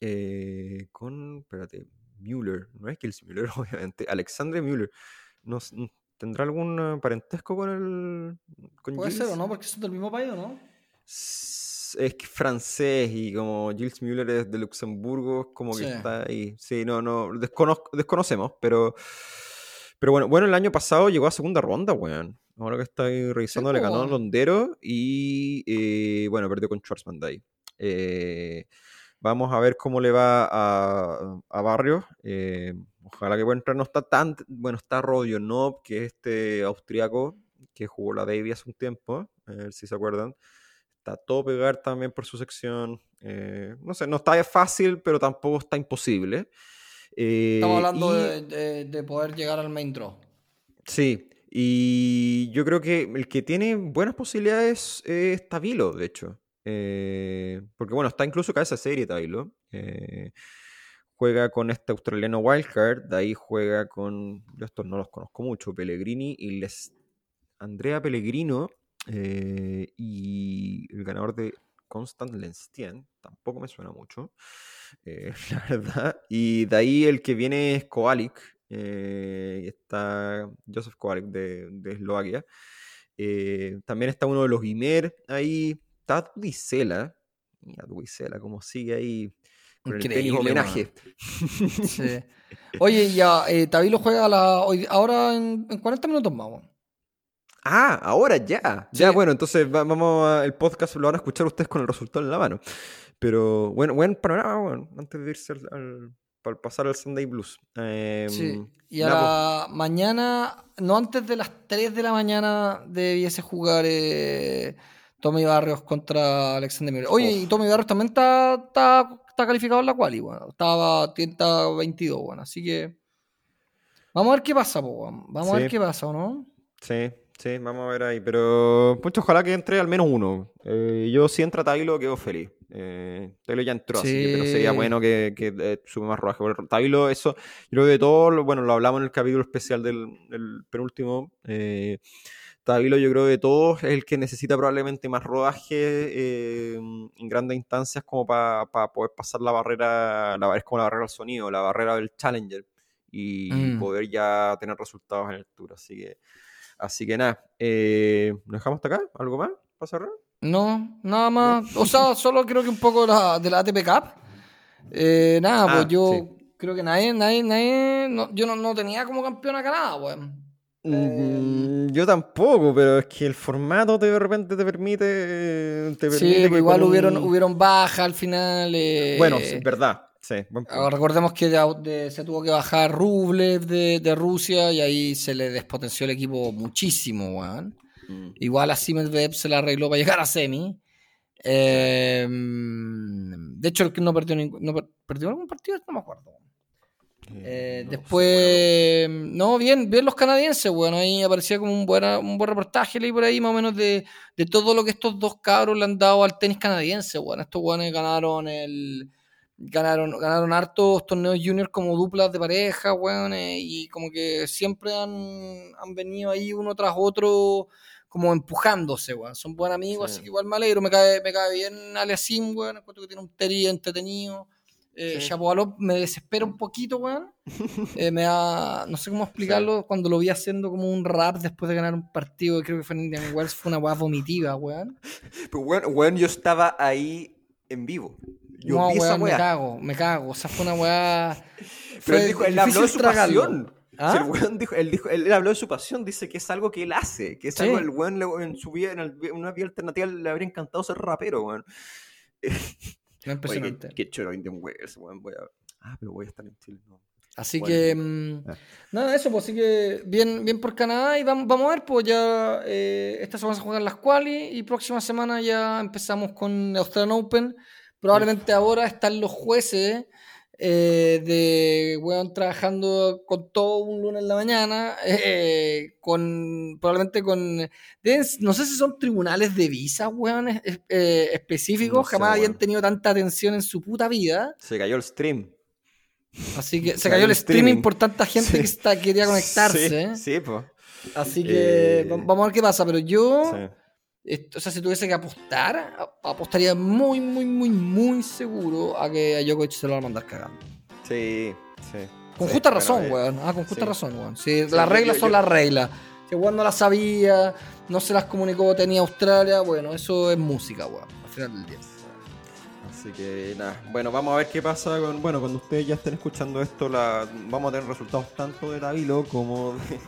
Eh, con. Espérate. Müller. No es Kills Müller, [laughs] obviamente. Alexandre Müller. ¿No, ¿Tendrá algún parentesco con el. Con Puede ser o no, porque son del mismo país, ¿no? Es francés y como Gilles Müller es de Luxemburgo, como que está ahí. Sí, no, no, desconocemos, pero, pero bueno, bueno, el año pasado llegó a segunda ronda, weón. Ahora que estoy revisando, le ganó a Londero y eh, bueno, perdió con Schwarzman de ahí. Eh, vamos a ver cómo le va a, a Barrio. Eh, ojalá que pueda entrar. No está tan. Bueno, está Rodionov, que es este austriaco que jugó la Davy hace un tiempo, a ver si se acuerdan. Está todo pegar también por su sección. Eh, no sé, no está fácil, pero tampoco está imposible. Eh, Estamos hablando de, poder llegar al main draw. Sí, y yo creo que el que tiene buenas posibilidades es Tabilo, de hecho. Eh, porque bueno, está incluso cabeza esa serie Tabilo. juega con este australiano Wildcard, de ahí juega con, yo estos no los conozco mucho, Pellegrini y les Andrea Pellegrino eh, y el ganador de Constant Lenstien, tampoco me suena mucho, eh, [laughs] la verdad. Y de ahí el que viene es Kovalik, eh, está Joseph Kovalik de, de Eslovaquia. también está uno de los Guimer ahí, está Duisela, mira como sigue ahí con el homenaje. [laughs] Oye, ya, Tabilo juega la, ahora en, en 40 minutos más. Ah, ahora ya. Ya, bueno, entonces vamos a, el podcast lo van a escuchar ustedes con el resultado en la mano. Pero bueno, buen panorama, bueno, antes de irse al, al pasar al Sunday Blues. Eh, sí, y a pues. mañana, no antes de las 3 de la mañana, debiese jugar eh, Tommy Barrios contra Alexander Miller. Oye, y Tommy Barrios también está, está, está calificado en la quali, bueno, estaba tienda 22, bueno, así que vamos a ver qué pasa, vamos a ver qué pasa, ¿no? Sí, Sí, vamos a ver ahí. Pero, pues ojalá que entre al menos uno. Eh, yo si entra Tailo quedo feliz. Eh, Tailo ya entró, así que pero sería bueno que, que eh, sube más rodaje. Tailo, eso, yo creo que de todo, bueno, lo hablamos en el capítulo especial del, penúltimo. Eh, Tabilo, yo creo que de todos es el que necesita probablemente más rodaje eh, en grandes instancias como para poder pasar la barrera, la, es como la barrera del sonido, la barrera del challenger y mm. poder ya tener resultados en el tour. Así que Así que nada, eh, ¿nos dejamos hasta acá? ¿Algo más para cerrar? No, nada más. O sea, solo creo que un poco de la, de la ATP Cup. Eh, nada, pues Ah, yo sí. creo que nadie, nadie, nadie. no- yo no, no tenía como campeón a Canadá. Mm, Yo tampoco, pero es que el formato de repente te permite. Te Sí, permite pues que igual hubieron, hubieron bajas al final. eh, Bueno, sí, verdad. Sí, buen punto. Recordemos que de- de- se tuvo que bajar Rublev de, de Rusia y ahí se le despotenció el equipo muchísimo, weón. Mm. Igual a Siemens se la arregló para llegar a semi. Eh, de hecho, el que no perdió, ningún- no per- perdió algún partido, no me acuerdo. Eh, no sé, después, no, bien, bien los canadienses, bueno, ahí aparecía como un, buena, un buen reportaje, leí por ahí más o menos de, de todo lo que estos dos cabros le han dado al tenis canadiense, bueno, estos buenos ganaron el ganaron, ganaron hartos torneos juniors como duplas de pareja, weón, eh, y como que siempre han, han venido ahí uno tras otro como empujándose, weón. Son buenos amigos, Sí. así que igual me alegro, me cae, me cae bien Aliasim, weón, encuentro que tiene un teri entretenido. Eh, Sí. Me desespera un poquito, weón. [laughs] Eh, me da, no sé cómo explicarlo, cuando lo vi haciendo como un rap después de ganar un partido, creo que fue en Indian Wells, fue una weá vomitiva, weón. Pero bueno, yo estaba ahí en vivo. Yo no, vi esa weón, me weá. cago, me cago. O sea, fue una weá. Pero él, dijo, él habló de su tragarlo. pasión. ¿Ah? Si el weón dijo, él, dijo, él habló de su pasión, dice que es algo que él hace, que es Sí. algo el weón le- en su vida, en, el- en una vida alternativa le habría encantado ser rapero, weón. No, [laughs] Oye, impresionante. qué, qué choro Indian Wells, weón. Voy a... Ah, pero voy a estar en Chile, no. Así Bueno. que, mm, Ah. nada, eso, pues así que bien, bien por Canadá y vamos, vamos a ver, pues ya eh, esta semana se juegan las quali y próxima semana ya empezamos con Australian Open. Probablemente ahora están los jueces eh, de, weón, trabajando con todo un lunes en la mañana, eh, con, probablemente con, deben- no sé si son tribunales de visa, weón, es- eh, específicos, No sé, jamás habían tenido tanta atención en su puta vida. Se cayó el stream. Así que se Se cayó el streaming, streaming. por tanta gente Sí. que está, quería conectarse. Sí, sí pues. Así que va- vamos a ver qué pasa. Pero yo, Sí. O sea, si tuviese que apostar, apostaría muy, muy, muy, muy seguro a que a Djokovic se lo va a mandar cagando. Sí, sí. Con Sí, justa razón, weón. Ah, con justa sí. razón, weón. Sí, las reglas yo- son yo- las reglas. Si weón no las sabía, no se las comunicó, tenía Australia, bueno, eso es música, weón. Al final del día. Así que nada, bueno, vamos a ver qué pasa con, bueno, cuando ustedes ya estén escuchando esto, la, vamos a tener resultados tanto de Davilo como de,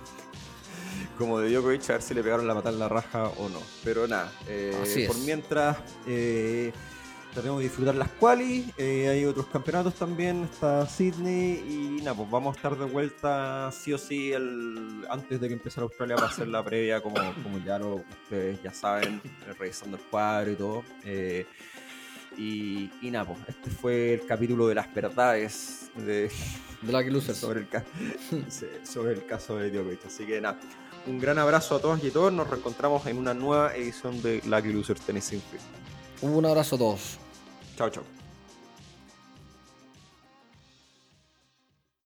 como de Djokovic, a ver si le pegaron la patada en la raja o no. Pero nada, eh, por mientras eh, tenemos que disfrutar las quali, eh, hay otros campeonatos también, está Sydney y nada, pues vamos a estar de vuelta sí o sí el, antes de que empiece la Australia para hacer la previa, como, como ya lo, ustedes ya saben, eh, revisando el cuadro y todo. eh, y, y nada, pues, este fue el capítulo de las verdades de, Black Loser. sobre, el [laughs] sobre el caso de Djokovic. Así que nada, un gran abrazo a todos y a todos. Nos reencontramos en una nueva edición de Lucky Losers Tennis Sin Free. Un abrazo a todos. Chao, chao.